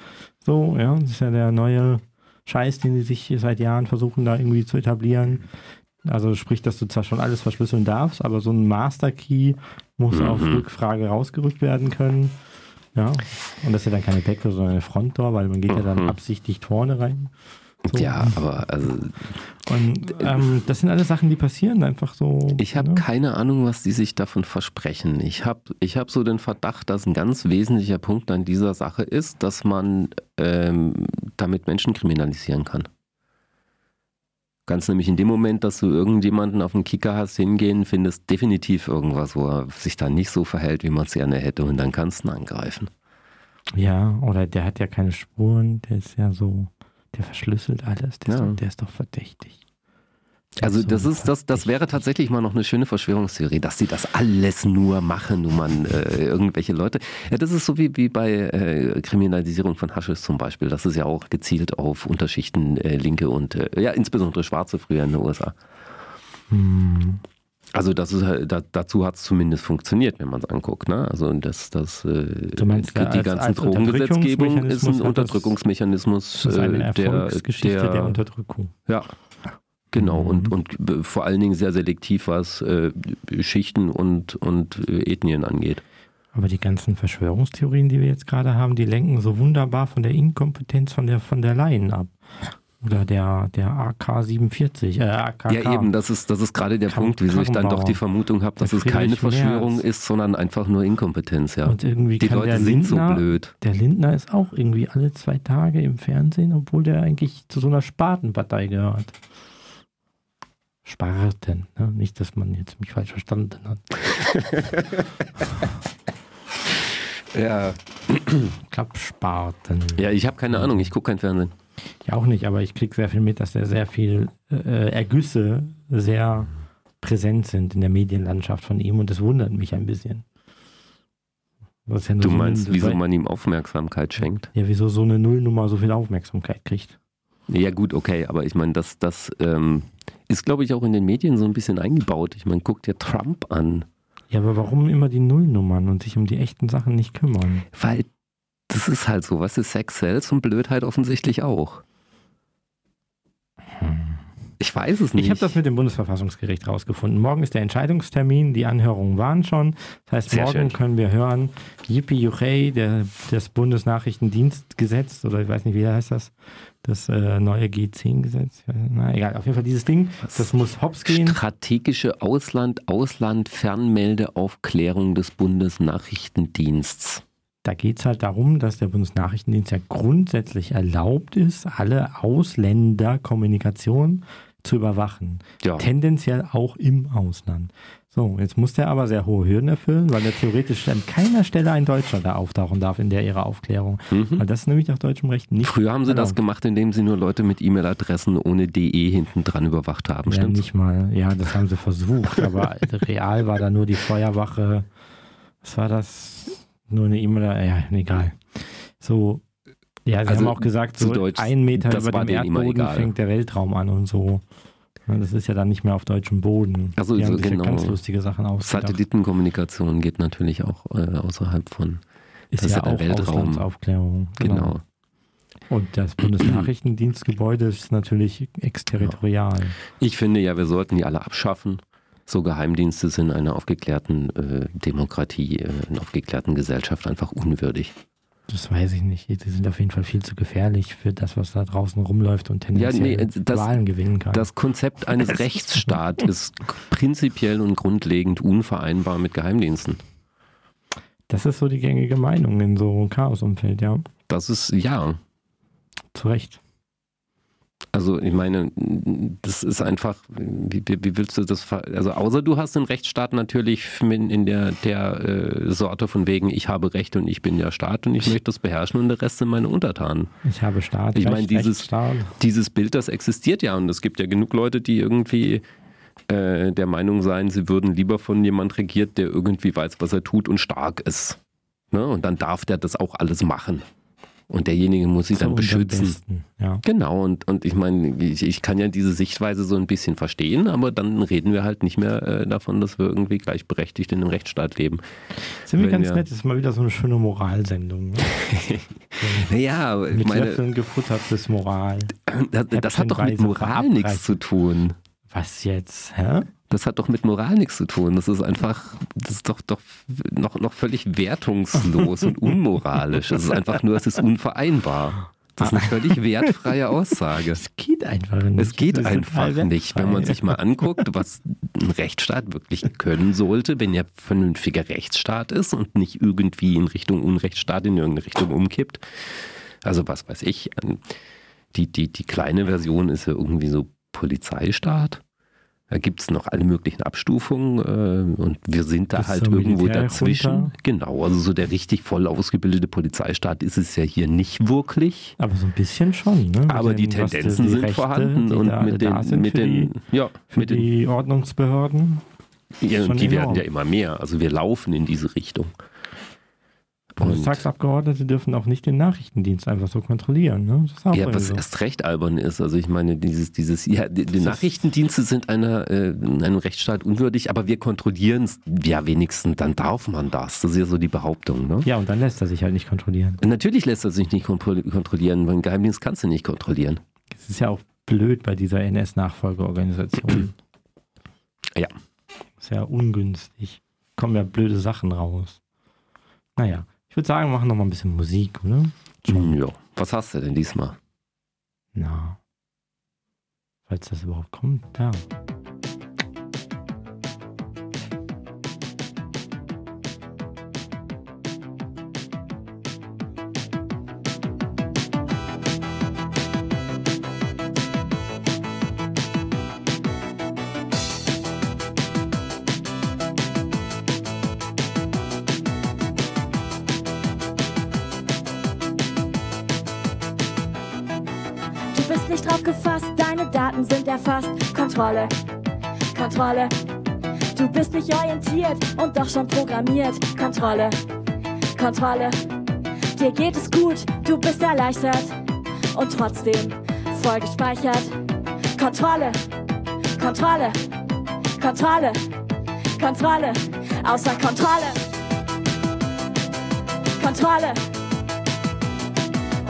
So, ja, das ist ja der neue Scheiß, den die sich seit Jahren versuchen, da irgendwie zu etablieren. Also sprich, dass du zwar schon alles verschlüsseln darfst, aber so ein Master Key muss Mhm. auf Rückfrage rausgerückt werden können. Ja. Und das ist ja dann keine Backdoor, sondern eine Frontdoor, weil man geht ja dann Mhm. absichtlich vorne rein. So. Ja, aber also Und ähm, das sind alles Sachen, die passieren einfach so. ich habe ne? keine Ahnung, was die sich davon versprechen. Ich habe ich hab so den Verdacht, dass ein ganz wesentlicher Punkt an dieser Sache ist, dass man ähm, damit Menschen kriminalisieren kann. Ganz nämlich in dem Moment, dass du irgendjemanden auf den Kicker hast hingehen, findest definitiv irgendwas, wo er sich dann nicht so verhält, wie man es gerne hätte und dann kannst du ihn angreifen. Ja, oder der hat ja keine Spuren, der ist ja so, der verschlüsselt alles, der, Ja. ist, doch, der ist doch verdächtig. Also so das ist das, das wäre tatsächlich mal noch eine schöne Verschwörungstheorie, dass sie das alles nur machen, um man äh, irgendwelche Leute. Ja, das ist so wie, wie bei äh, Kriminalisierung von Haschisch zum Beispiel. Das ist ja auch gezielt auf Unterschichten äh, Linke und äh, ja insbesondere Schwarze früher in den USA. Hm. Also das ist halt, da, dazu hat es zumindest funktioniert, wenn man es anguckt. Ne? Also das, das äh, Du meinst, die als- ganze als Drogengesetzgebung ist ein das- Unterdrückungsmechanismus, Das eine äh, der, Erfolgsgeschichte der, der Unterdrückung. ja, genau. Mhm. Und, und vor allen Dingen sehr selektiv, was äh, Schichten und, und äh, Ethnien angeht. Aber die ganzen Verschwörungstheorien, die wir jetzt gerade haben, die lenken so wunderbar von der Inkompetenz von der von der Laien ab. Oder der, der AK-47, äh, AKK. Ja, eben, das ist, das ist gerade der Kam- Punkt, wieso ich dann doch die. Vermutung habe, dass es keine Verschwörung Merz. ist, sondern einfach nur Inkompetenz, ja. Und irgendwie Die Leute sind so Lindner, blöd. Der Lindner ist auch irgendwie alle zwei Tage im Fernsehen, obwohl der eigentlich zu so einer Spatenpartei gehört. Sparten, ne? nicht, dass man jetzt mich falsch verstanden hat. Ja, Klappsparten. ja ich habe keine Ahnung, ich gucke kein Fernsehen. Ich auch nicht, aber ich kriege sehr viel mit, dass da sehr viel äh, Ergüsse sehr präsent sind in der Medienlandschaft von ihm und das wundert mich ein bisschen. Ja Du so meinst, eine, wieso man ihm Aufmerksamkeit schenkt? Ja, wieso so eine Nullnummer so viel Aufmerksamkeit kriegt. Ja gut, okay, aber ich meine, das, das ähm, ist, glaube ich, auch in den Medien so ein bisschen eingebaut. Ich meine, guck dir Trump an, Ja, aber warum immer die Nullnummern und sich um die echten Sachen nicht kümmern? weil das ist halt so, was ist Sex sells und Blödheit offensichtlich auch. Ich weiß es nicht. Ich habe das mit dem Bundesverfassungsgericht rausgefunden. Morgen ist der Entscheidungstermin, die Anhörungen waren schon. Das heißt, Sehr morgen schön. können wir hören, Yippie Juchei, der, das Bundesnachrichtendienstgesetz, oder ich weiß nicht, wie heißt das, das äh, neue G10-Gesetz. Na egal, auf jeden Fall dieses Ding, das muss hops gehen. Strategische Ausland, Ausland, Fernmeldeaufklärung des Bundesnachrichtendiensts. Da geht es halt darum, dass der Bundesnachrichtendienst ja grundsätzlich erlaubt ist, alle Ausländerkommunikation zu überwachen. Ja. Tendenziell auch im Ausland. So, jetzt muss der aber sehr hohe Hürden erfüllen, weil er theoretisch an keiner Stelle ein Deutscher da auftauchen darf in der ihrer Aufklärung. Mhm. Weil das ist nämlich nach deutschem Recht nicht. Früher haben sie das erlaubt. gemacht, indem sie nur Leute mit E-Mail-Adressen ohne DE hinten dran überwacht haben. Ja, Stimmt's? nicht mal. Ja, das haben sie versucht, aber real war da nur die Feuerwache. Was war das? Nur eine E-Mail? Ja, egal. So. Ja, sie Also, haben auch gesagt, so Deutsch, ein Meter über dem Erdboden fängt der Weltraum an und so. Ja, Das ist ja dann nicht mehr auf deutschem Boden. Ach so, ja genau. ganz lustige Sachen ausgedacht. Satellitenkommunikation geht natürlich auch äh, außerhalb von. Ist das ist ja ja auch Weltraum. Auslandsaufklärung. Genau. Und das Bundesnachrichtendienstgebäude ist natürlich exterritorial. Ich finde ja, wir sollten die alle abschaffen. So Geheimdienste sind einer aufgeklärten äh, Demokratie, äh, einer aufgeklärten Gesellschaft einfach unwürdig. Das weiß ich nicht. Die sind auf jeden Fall viel zu gefährlich für das, was da draußen rumläuft und Ja, tendenziell nee, äh, das- Wahlen gewinnen kann. Das Konzept eines Rechtsstaats ist prinzipiell und grundlegend unvereinbar mit Geheimdiensten. das ist so die gängige Meinung in so einem Chaosumfeld, ja. Das ist, ja, Zu Recht. Also ich meine, das ist einfach, wie, wie, willst du das, also außer du hast den Rechtsstaat natürlich in der, der äh, Sorte von wegen, ich habe Recht und ich bin der Staat und ich möchte das beherrschen und der Rest sind meine Untertanen. Ich habe Staat. Ich meine, Recht, dieses- Rechtsstaat. Dieses Bild, das existiert ja und es gibt ja genug Leute, die irgendwie äh, der Meinung sein, sie würden lieber von jemand regiert, der irgendwie weiß, was er tut und stark ist. Ne? Und dann darf der das auch alles machen. Und derjenige muss sich Zu dann beschützen. Ja. Genau, und, und ich meine, ich, ich kann ja diese Sichtweise so ein bisschen verstehen, aber dann reden wir halt nicht mehr äh, davon, dass wir irgendwie gleichberechtigt in einem Rechtsstaat leben. Sind wir Wenn ganz nett, das ist mal wieder so eine schöne Moralsendung. Ne? Ich Mit meine, Löffeln gefuttertes Moral. das, das hat doch mit Moral nichts zu tun. Was jetzt? Hä? Das hat doch mit Moral nichts zu tun. Das ist einfach, das ist doch, doch noch, noch völlig wertungslos und unmoralisch. Es ist einfach nur, es ist unvereinbar. Das ist eine völlig wertfreie Aussage. Es geht einfach nicht. Es geht einfach nicht, wenn man sich mal anguckt, was ein Rechtsstaat wirklich können sollte, wenn er vernünftiger Rechtsstaat ist und nicht irgendwie in Richtung Unrechtsstaat in irgendeine Richtung umkippt. Also was weiß ich, die, die, die kleine Version ist ja irgendwie so Polizeistaat. Da gibt es noch alle möglichen Abstufungen äh, und wir sind da Bis halt irgendwo dazwischen. Runter. Genau, also so der richtig voll ausgebildete Polizeistaat ist es ja hier nicht wirklich. Aber so ein bisschen schon. Ne? Aber den, die Tendenzen die sind Rechte, vorhanden und mit den, mit den, die, ja, mit den die Ordnungsbehörden. Ja, die enorm. werden ja immer mehr. Also wir laufen in diese Richtung. Bundestagsabgeordnete dürfen auch nicht den Nachrichtendienst einfach so kontrollieren. Ne? ja, was so. erst recht albern ist. Also ich meine, dieses, dieses, ja, die, die Nachrichtendienste sind einer, äh, einem Rechtsstaat unwürdig, aber wir kontrollieren es ja wenigstens, dann darf man das. Das ist ja so die Behauptung. Ne? Ja, und dann lässt er sich halt nicht kontrollieren. Natürlich lässt er sich nicht kontrollieren, weil ein Geheimdienst kannst du nicht kontrollieren. Das ist ja auch blöd bei dieser NS-Nachfolgeorganisation. Ja. Sehr ungünstig. Kommen ja blöde Sachen raus. Naja. Ich würde sagen, wir machen noch mal ein bisschen Musik, oder? Schon. Ja. Was hast du denn diesmal? Na. Falls das überhaupt kommt, ja. Kontrolle. Du bist nicht orientiert und doch schon programmiert. Kontrolle, Kontrolle. Dir geht es gut, du bist erleichtert und trotzdem voll gespeichert. Kontrolle, Kontrolle, Kontrolle, Kontrolle, außer Kontrolle. Kontrolle,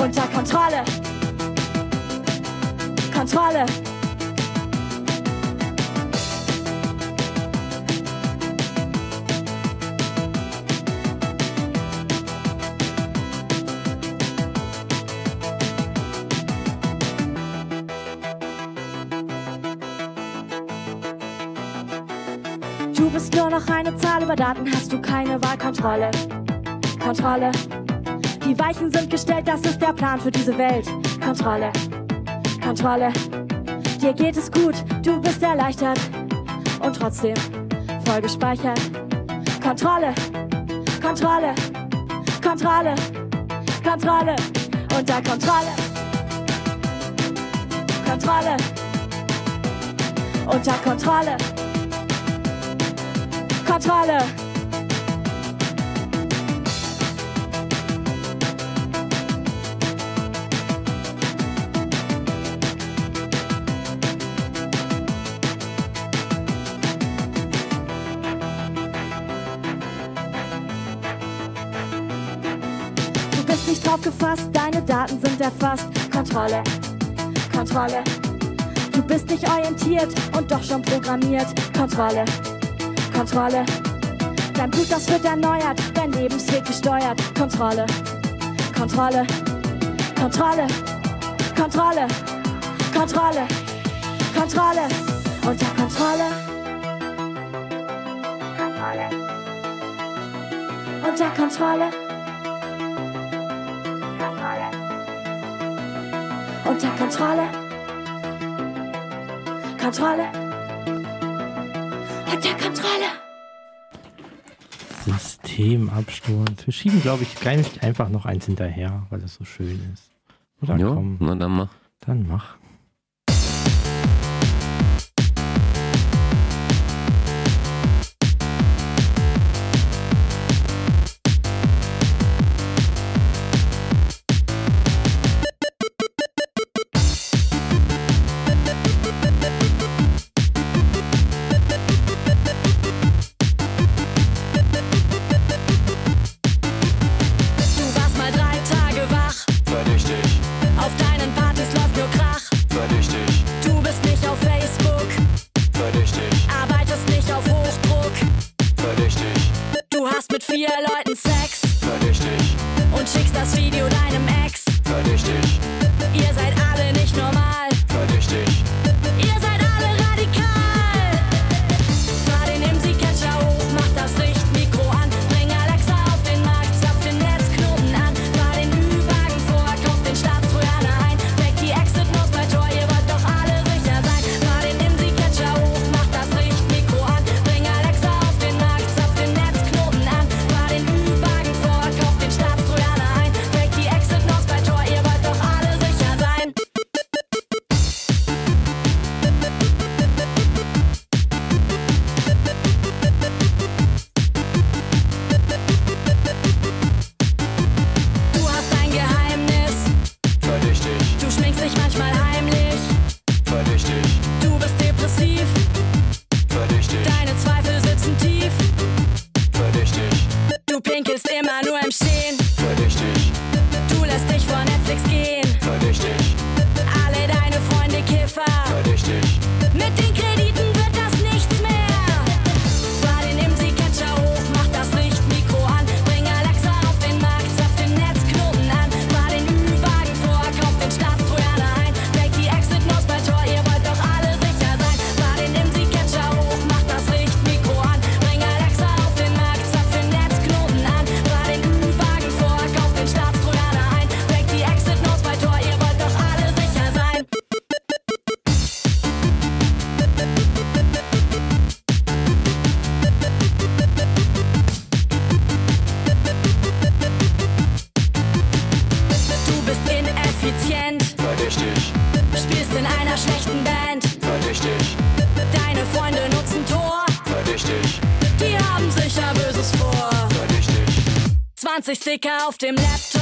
unter Kontrolle. Kontrolle. Keine Wahlkontrolle. Kontrolle. Die Weichen sind gestellt, das ist der Plan für diese Welt. Kontrolle. Kontrolle. Dir geht es gut, du bist erleichtert und trotzdem voll gespeichert. Kontrolle. Kontrolle. Kontrolle. Kontrolle. Unter Kontrolle. Kontrolle. Unter Kontrolle. Kontrolle. Kontrolle, Kontrolle. Du bist nicht orientiert und doch schon programmiert. Kontrolle. Kontrolle. Dein Blut, das wird erneuert, dein Lebensweg gesteuert. Kontrolle, Kontrolle, Kontrolle, Kontrolle, Kontrolle, Kontrolle, unter Kontrolle. Kontrolle. Unter Kontrolle. Unter Kontrolle. Kontrolle unter Kontrolle. Systemabsturz. Wir schieben, glaube ich, gar nicht einfach noch eins hinterher, weil es so schön ist. Oder ja, komm. Na, dann mach. Dann mach. 20 Sticker auf dem Laptop,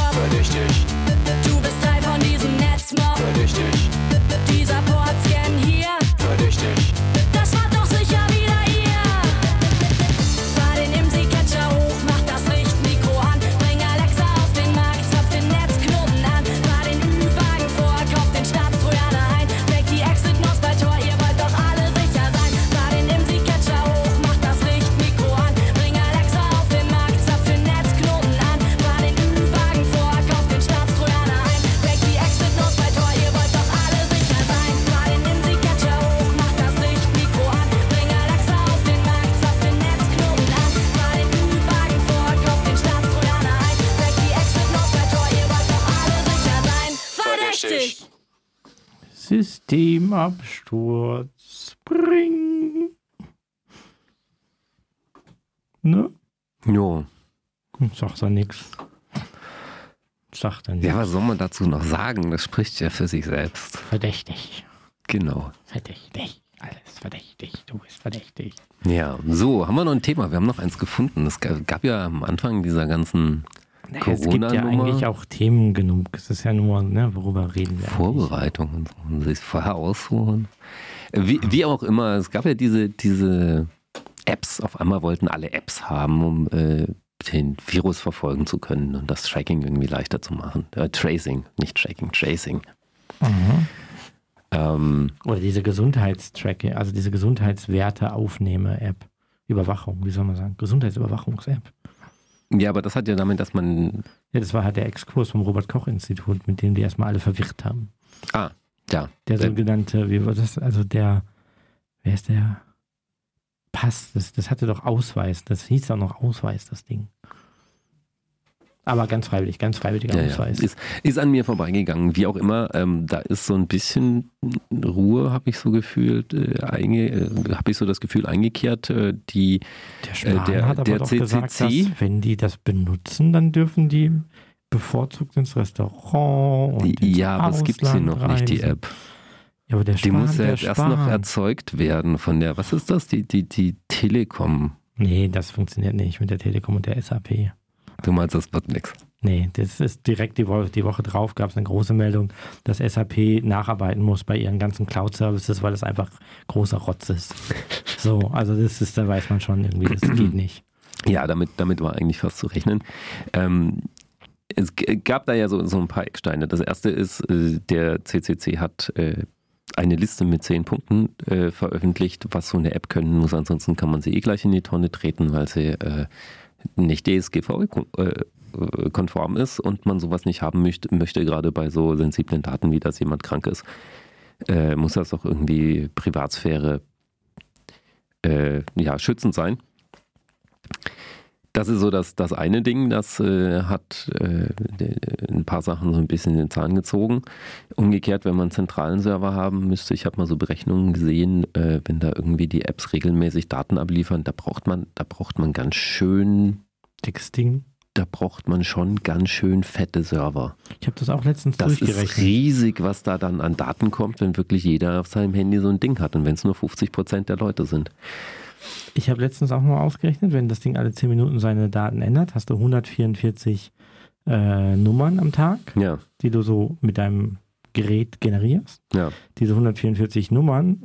Systemabsturz. Bring. Ne? Jo. Sagt er nix. Sagt er nix. Ja, was soll man dazu noch sagen? Das spricht ja für sich selbst. Verdächtig. Genau. Verdächtig. Alles verdächtig. Du bist verdächtig. Ja, so, haben wir noch ein Thema. Wir haben noch eins gefunden. Es gab ja am Anfang dieser ganzen Naja, es gibt ja eigentlich auch Themen genug. Es ist ja nur, ne, worüber reden wir eigentlich? Vorbereitung und so. Und sich vorher aussuchen. Wie, wie auch immer, es gab ja diese, diese Apps. Auf einmal wollten alle Apps haben, um äh, den Virus verfolgen zu können und das Tracking irgendwie leichter zu machen. Äh, Tracing, nicht Tracking, Tracing. Ähm, Oder diese Gesundheitstracking, also diese Gesundheitswerte-Aufnehme-App. Überwachung, wie soll man sagen? Gesundheitsüberwachungs-App. Ja, aber das hat ja damit, dass man. Ja, das war halt der Exkurs vom Robert-Koch-Institut, mit dem die erstmal alle verwirrt haben. Ah, ja. Der sogenannte, wie war das? Also der, wer ist der? Pass, das, das hatte doch Ausweis. Das hieß auch noch Ausweis, das Ding. Aber ganz freiwillig, ganz freiwilliger Ja, ja. Ausweis. Ist, ist an mir vorbeigegangen, wie auch immer. Ähm, da ist so ein bisschen Ruhe, habe ich so gefühlt, äh, einge, äh, habe ich so das Gefühl eingekehrt. Äh, die, Der Spahn der- hat aber der doch CCC? gesagt, dass wenn die das benutzen, dann dürfen die bevorzugt ins Restaurant und ins ja, aber es gibt sie noch nicht, die reisen. App. Ja, aber der Die Spahn, muss ja jetzt erst noch erzeugt werden von der, was ist das? Die, die, die Telekom. Nee, das funktioniert nicht mit der Telekom und der SAP. Du meinst, das wird nix. Nee, das ist direkt die Woche, die Woche drauf gab es eine große Meldung, dass SAP nacharbeiten muss bei ihren ganzen Cloud-Services, weil das einfach großer Rotz ist. So, also das ist, da weiß man schon irgendwie, das geht nicht. Ja, damit, damit war eigentlich fast zu rechnen. Ähm, es gab da ja so, so ein paar Ecksteine. Das erste ist, äh, der CCC hat äh, eine Liste mit zehn Punkten äh, veröffentlicht, was so eine App können muss. Ansonsten kann man sie eh gleich in die Tonne treten, weil sie nicht DSGVO-konform ist und man sowas nicht haben möchte, möchte gerade bei so sensiblen Daten, wie dass jemand krank ist, äh, muss das auch irgendwie Privatsphäre äh, ja, schützend sein. Das ist so das, das eine Ding, das äh, hat äh, ein paar Sachen so ein bisschen in den Zahn gezogen. Umgekehrt, wenn man einen zentralen Server haben müsste, ich habe mal so Berechnungen gesehen, äh, wenn da irgendwie die Apps regelmäßig Daten abliefern, da braucht man, da braucht man ganz schön Dickes Ding. da braucht man schon ganz schön fette Server. Ich habe das auch letztens Das ist durchgerechnet. riesig, was da dann an Daten kommt, wenn wirklich jeder auf seinem Handy so ein Ding hat und wenn es nur 50 Prozent der Leute sind. Ich habe letztens auch mal ausgerechnet, wenn das Ding alle 10 Minuten seine Daten ändert, hast du 144 äh, Nummern am Tag, Ja, die du so mit deinem Gerät generierst. ja, Diese 144 Nummern,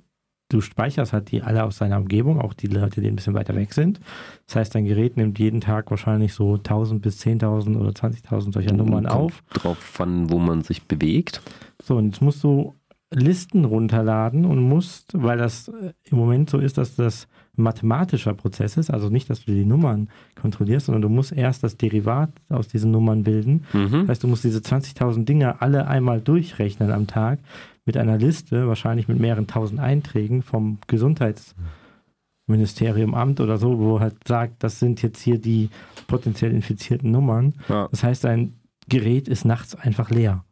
du speicherst halt die alle aus deiner Umgebung, auch die Leute, die ein bisschen weiter weg sind. Das heißt, dein Gerät nimmt jeden Tag wahrscheinlich so 1000 bis 10.000 oder 20.000 solcher Nummern Kommt auf. Drauf an, wo man sich bewegt. So, und jetzt musst du Listen runterladen und musst, weil das äh, im Moment so ist, dass das mathematischer Prozess ist, also nicht, dass du die Nummern kontrollierst, sondern du musst erst das Derivat aus diesen Nummern bilden. Mhm. Das heißt, du musst diese 20.000 Dinge alle einmal durchrechnen am Tag mit einer Liste, wahrscheinlich mit mehreren tausend Einträgen vom Gesundheitsministerium, Amt oder so, wo halt sagt, das sind jetzt hier die potenziell infizierten Nummern. Ja. Das heißt, dein Gerät ist nachts einfach leer.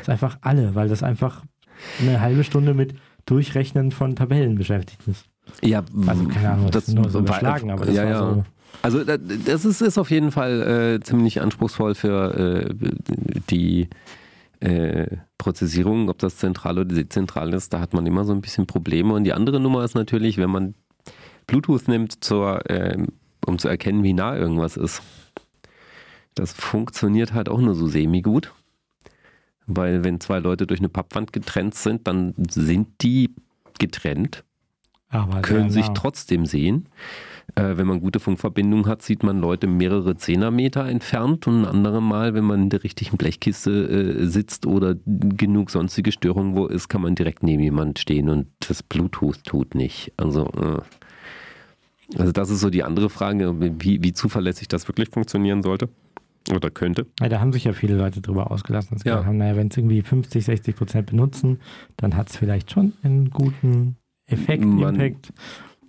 ist einfach alle, weil das einfach eine halbe Stunde mit Durchrechnen von Tabellen beschäftigt ist. Ja, Also keine Ahnung, das, nur so überschlagen, aber das ja, war ja. so. Also da- das ist, ist auf jeden Fall äh, ziemlich anspruchsvoll für äh, die äh, Prozessierung, ob das zentral oder dezentral ist. Da hat man immer so ein bisschen Probleme. Und die andere Nummer ist natürlich, wenn man Bluetooth nimmt, zur, ähm, um zu erkennen, wie nah irgendwas ist. Das funktioniert halt auch nur so semi-gut. Weil wenn zwei Leute durch eine Pappwand getrennt sind, dann sind die getrennt Aber können sehr sich nah. trotzdem sehen. Äh, wenn man gute Funkverbindung hat, sieht man Leute mehrere Zehnermeter entfernt und ein anderes Mal, wenn man in der richtigen Blechkiste äh, sitzt oder genug sonstige Störungen wo ist, kann man direkt neben jemand stehen und das Bluetooth tut nicht. Also, äh, also das ist so die andere Frage, wie, wie zuverlässig das wirklich funktionieren sollte oder könnte. Ja, da haben sich ja viele Leute drüber ausgelassen. Ja. haben, naja, wenn es irgendwie 50, 60 Prozent benutzen, dann hat es vielleicht schon einen guten Effekt, Man- Impact.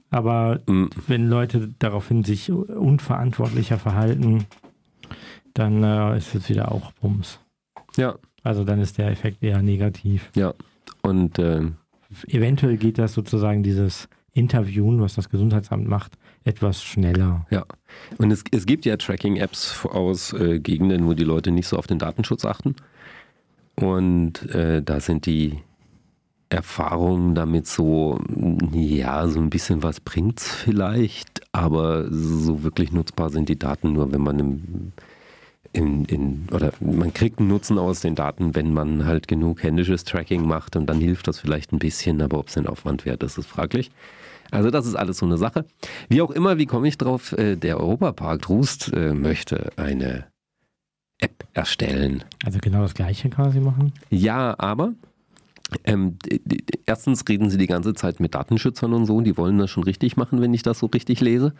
Aber Mm, wenn Leute daraufhin sich unverantwortlicher verhalten, dann äh, ist es wieder auch Bums. Ja, Also dann ist der Effekt eher negativ. ja. Und äh, Eventuell geht das sozusagen dieses Interviewen, was das Gesundheitsamt macht, etwas schneller. Ja, und es, es gibt ja Tracking-Apps aus äh, Gegenden, wo die Leute nicht so auf den Datenschutz achten. Und äh, da sind die Erfahrungen damit so, ja, so ein bisschen was bringt's vielleicht, aber so wirklich nutzbar sind die Daten nur, wenn man im, in, in, oder man kriegt einen Nutzen aus den Daten, wenn man halt genug händisches Tracking macht und dann hilft das vielleicht ein bisschen, aber ob es den Aufwand wert ist, ist fraglich. Also das ist alles so eine Sache. Wie auch immer, wie komme ich drauf? Äh, Der Europapark Trust äh, möchte eine App erstellen. Also genau das Gleiche quasi machen. Ja, aber ähm, erstens reden sie die ganze Zeit mit Datenschützern und so, die wollen das schon richtig machen, wenn ich das so richtig lese.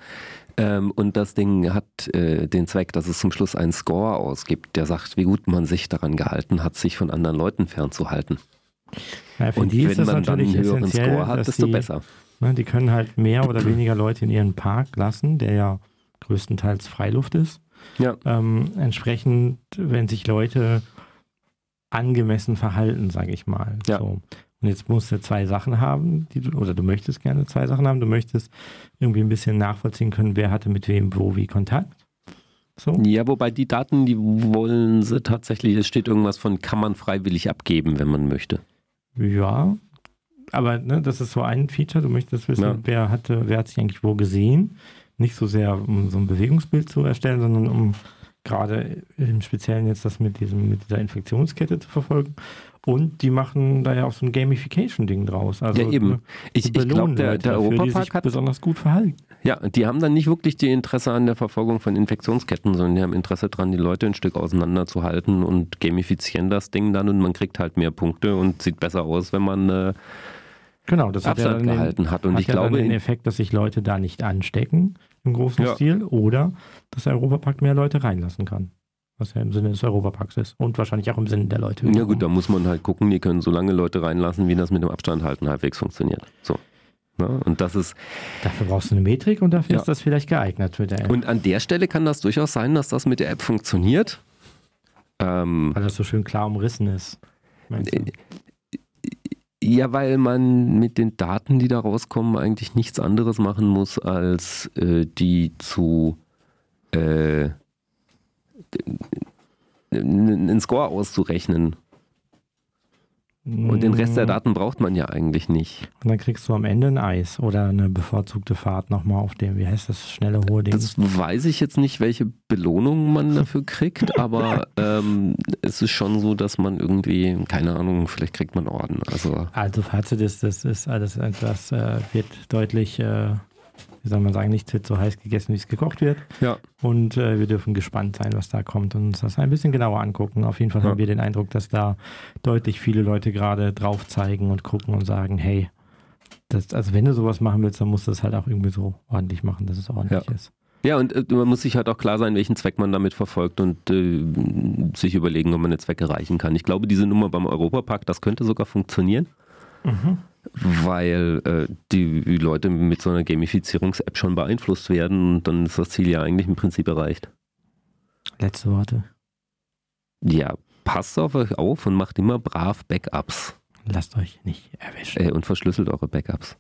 Ähm, und das Ding hat äh, den Zweck, dass es zum Schluss einen Score ausgibt, der sagt, wie gut man sich daran gehalten hat, sich von anderen Leuten fernzuhalten. Ja, Und wenn man dann einen höheren Score hat, desto die, besser. Ne, die können halt mehr oder weniger Leute in ihren Park lassen, der ja größtenteils Freiluft ist. Ja. Ähm, entsprechend, wenn sich Leute angemessen verhalten, sage ich mal. Ja. So. Und jetzt musst du zwei Sachen haben, die du, oder du möchtest gerne zwei Sachen haben. Du möchtest irgendwie ein bisschen nachvollziehen können, wer hatte mit wem wo wie Kontakt. So. Ja, wobei die Daten, die wollen sie tatsächlich, es steht irgendwas von, kann man freiwillig abgeben, wenn man möchte. Ja, aber ne, das ist so ein Feature. Du möchtest wissen, Ja. wer hatte, wer hat sich eigentlich wo gesehen. Nicht so sehr, um so ein Bewegungsbild zu erstellen, sondern um gerade im Speziellen jetzt das mit diesem, mit dieser Infektionskette zu verfolgen. Und die machen da ja auch so ein Gamification-Ding draus. Also, ja, eben. Ich, ich glaube, der, der dafür, Europapark sich hat besonders gut verhalten. Ja, die haben dann nicht wirklich die Interesse an der Verfolgung von Infektionsketten, sondern die haben Interesse daran, die Leute ein Stück auseinanderzuhalten und gamifizieren das Ding dann und man kriegt halt mehr Punkte und sieht besser aus, wenn man äh, Genau, das hat ja Abstand dann den, gehalten hat. Und hat ich ja glaube, den Effekt, dass sich Leute da nicht anstecken im großen Ja. Stil oder dass der Europapark mehr Leute reinlassen kann. Was ja im Sinne des Europaparks ist. Und wahrscheinlich auch im Sinne der Leute. Ja gut, da muss man halt gucken, die können so lange Leute reinlassen, wie das mit dem Abstand halten halbwegs funktioniert. So. Ja, und das ist. Dafür brauchst du eine Metrik und dafür Ja. ist das vielleicht geeignet für der App. Und an der Stelle kann das durchaus sein, dass das mit der App funktioniert. Ähm, weil das so schön klar umrissen ist. Ja, weil man mit den Daten, die da rauskommen, eigentlich nichts anderes machen muss, als äh, die zu äh, einen Score auszurechnen. Und den Rest der Mm. Daten braucht man ja eigentlich nicht. Und dann kriegst du am Ende ein Eis oder eine bevorzugte Fahrt nochmal auf dem, wie heißt das, schnelle hohe Ding? Das weiß ich jetzt nicht, welche Belohnung man dafür kriegt, aber ähm, es ist schon so, dass man irgendwie, keine Ahnung, vielleicht kriegt man Orden. Also Also Fazit ist, das ist alles etwas, äh, wird deutlich, äh, wie soll man sagen, nicht wird so heiß gegessen, wie es gekocht wird. ja, Und äh, wir dürfen gespannt sein, was da kommt und uns das ein bisschen genauer angucken. Auf jeden Fall Ja. haben wir den Eindruck, dass da deutlich viele Leute gerade drauf zeigen und gucken und sagen, hey, das, also wenn du sowas machen willst, dann musst du das halt auch irgendwie so ordentlich machen, dass es ordentlich Ja. ist. Ja, und äh, man muss sich halt auch klar sein, welchen Zweck man damit verfolgt und äh, sich überlegen, ob man den Zweck erreichen kann. Ich glaube, diese Nummer beim Europapark, das könnte sogar funktionieren, weil äh, die Leute mit so einer Gamifizierungs-App schon beeinflusst werden und dann ist das Ziel ja eigentlich im Prinzip erreicht. Letzte Worte. Ja, passt auf euch auf und macht immer brav Backups Lasst euch nicht erwischen. äh, und verschlüsselt eure Backups.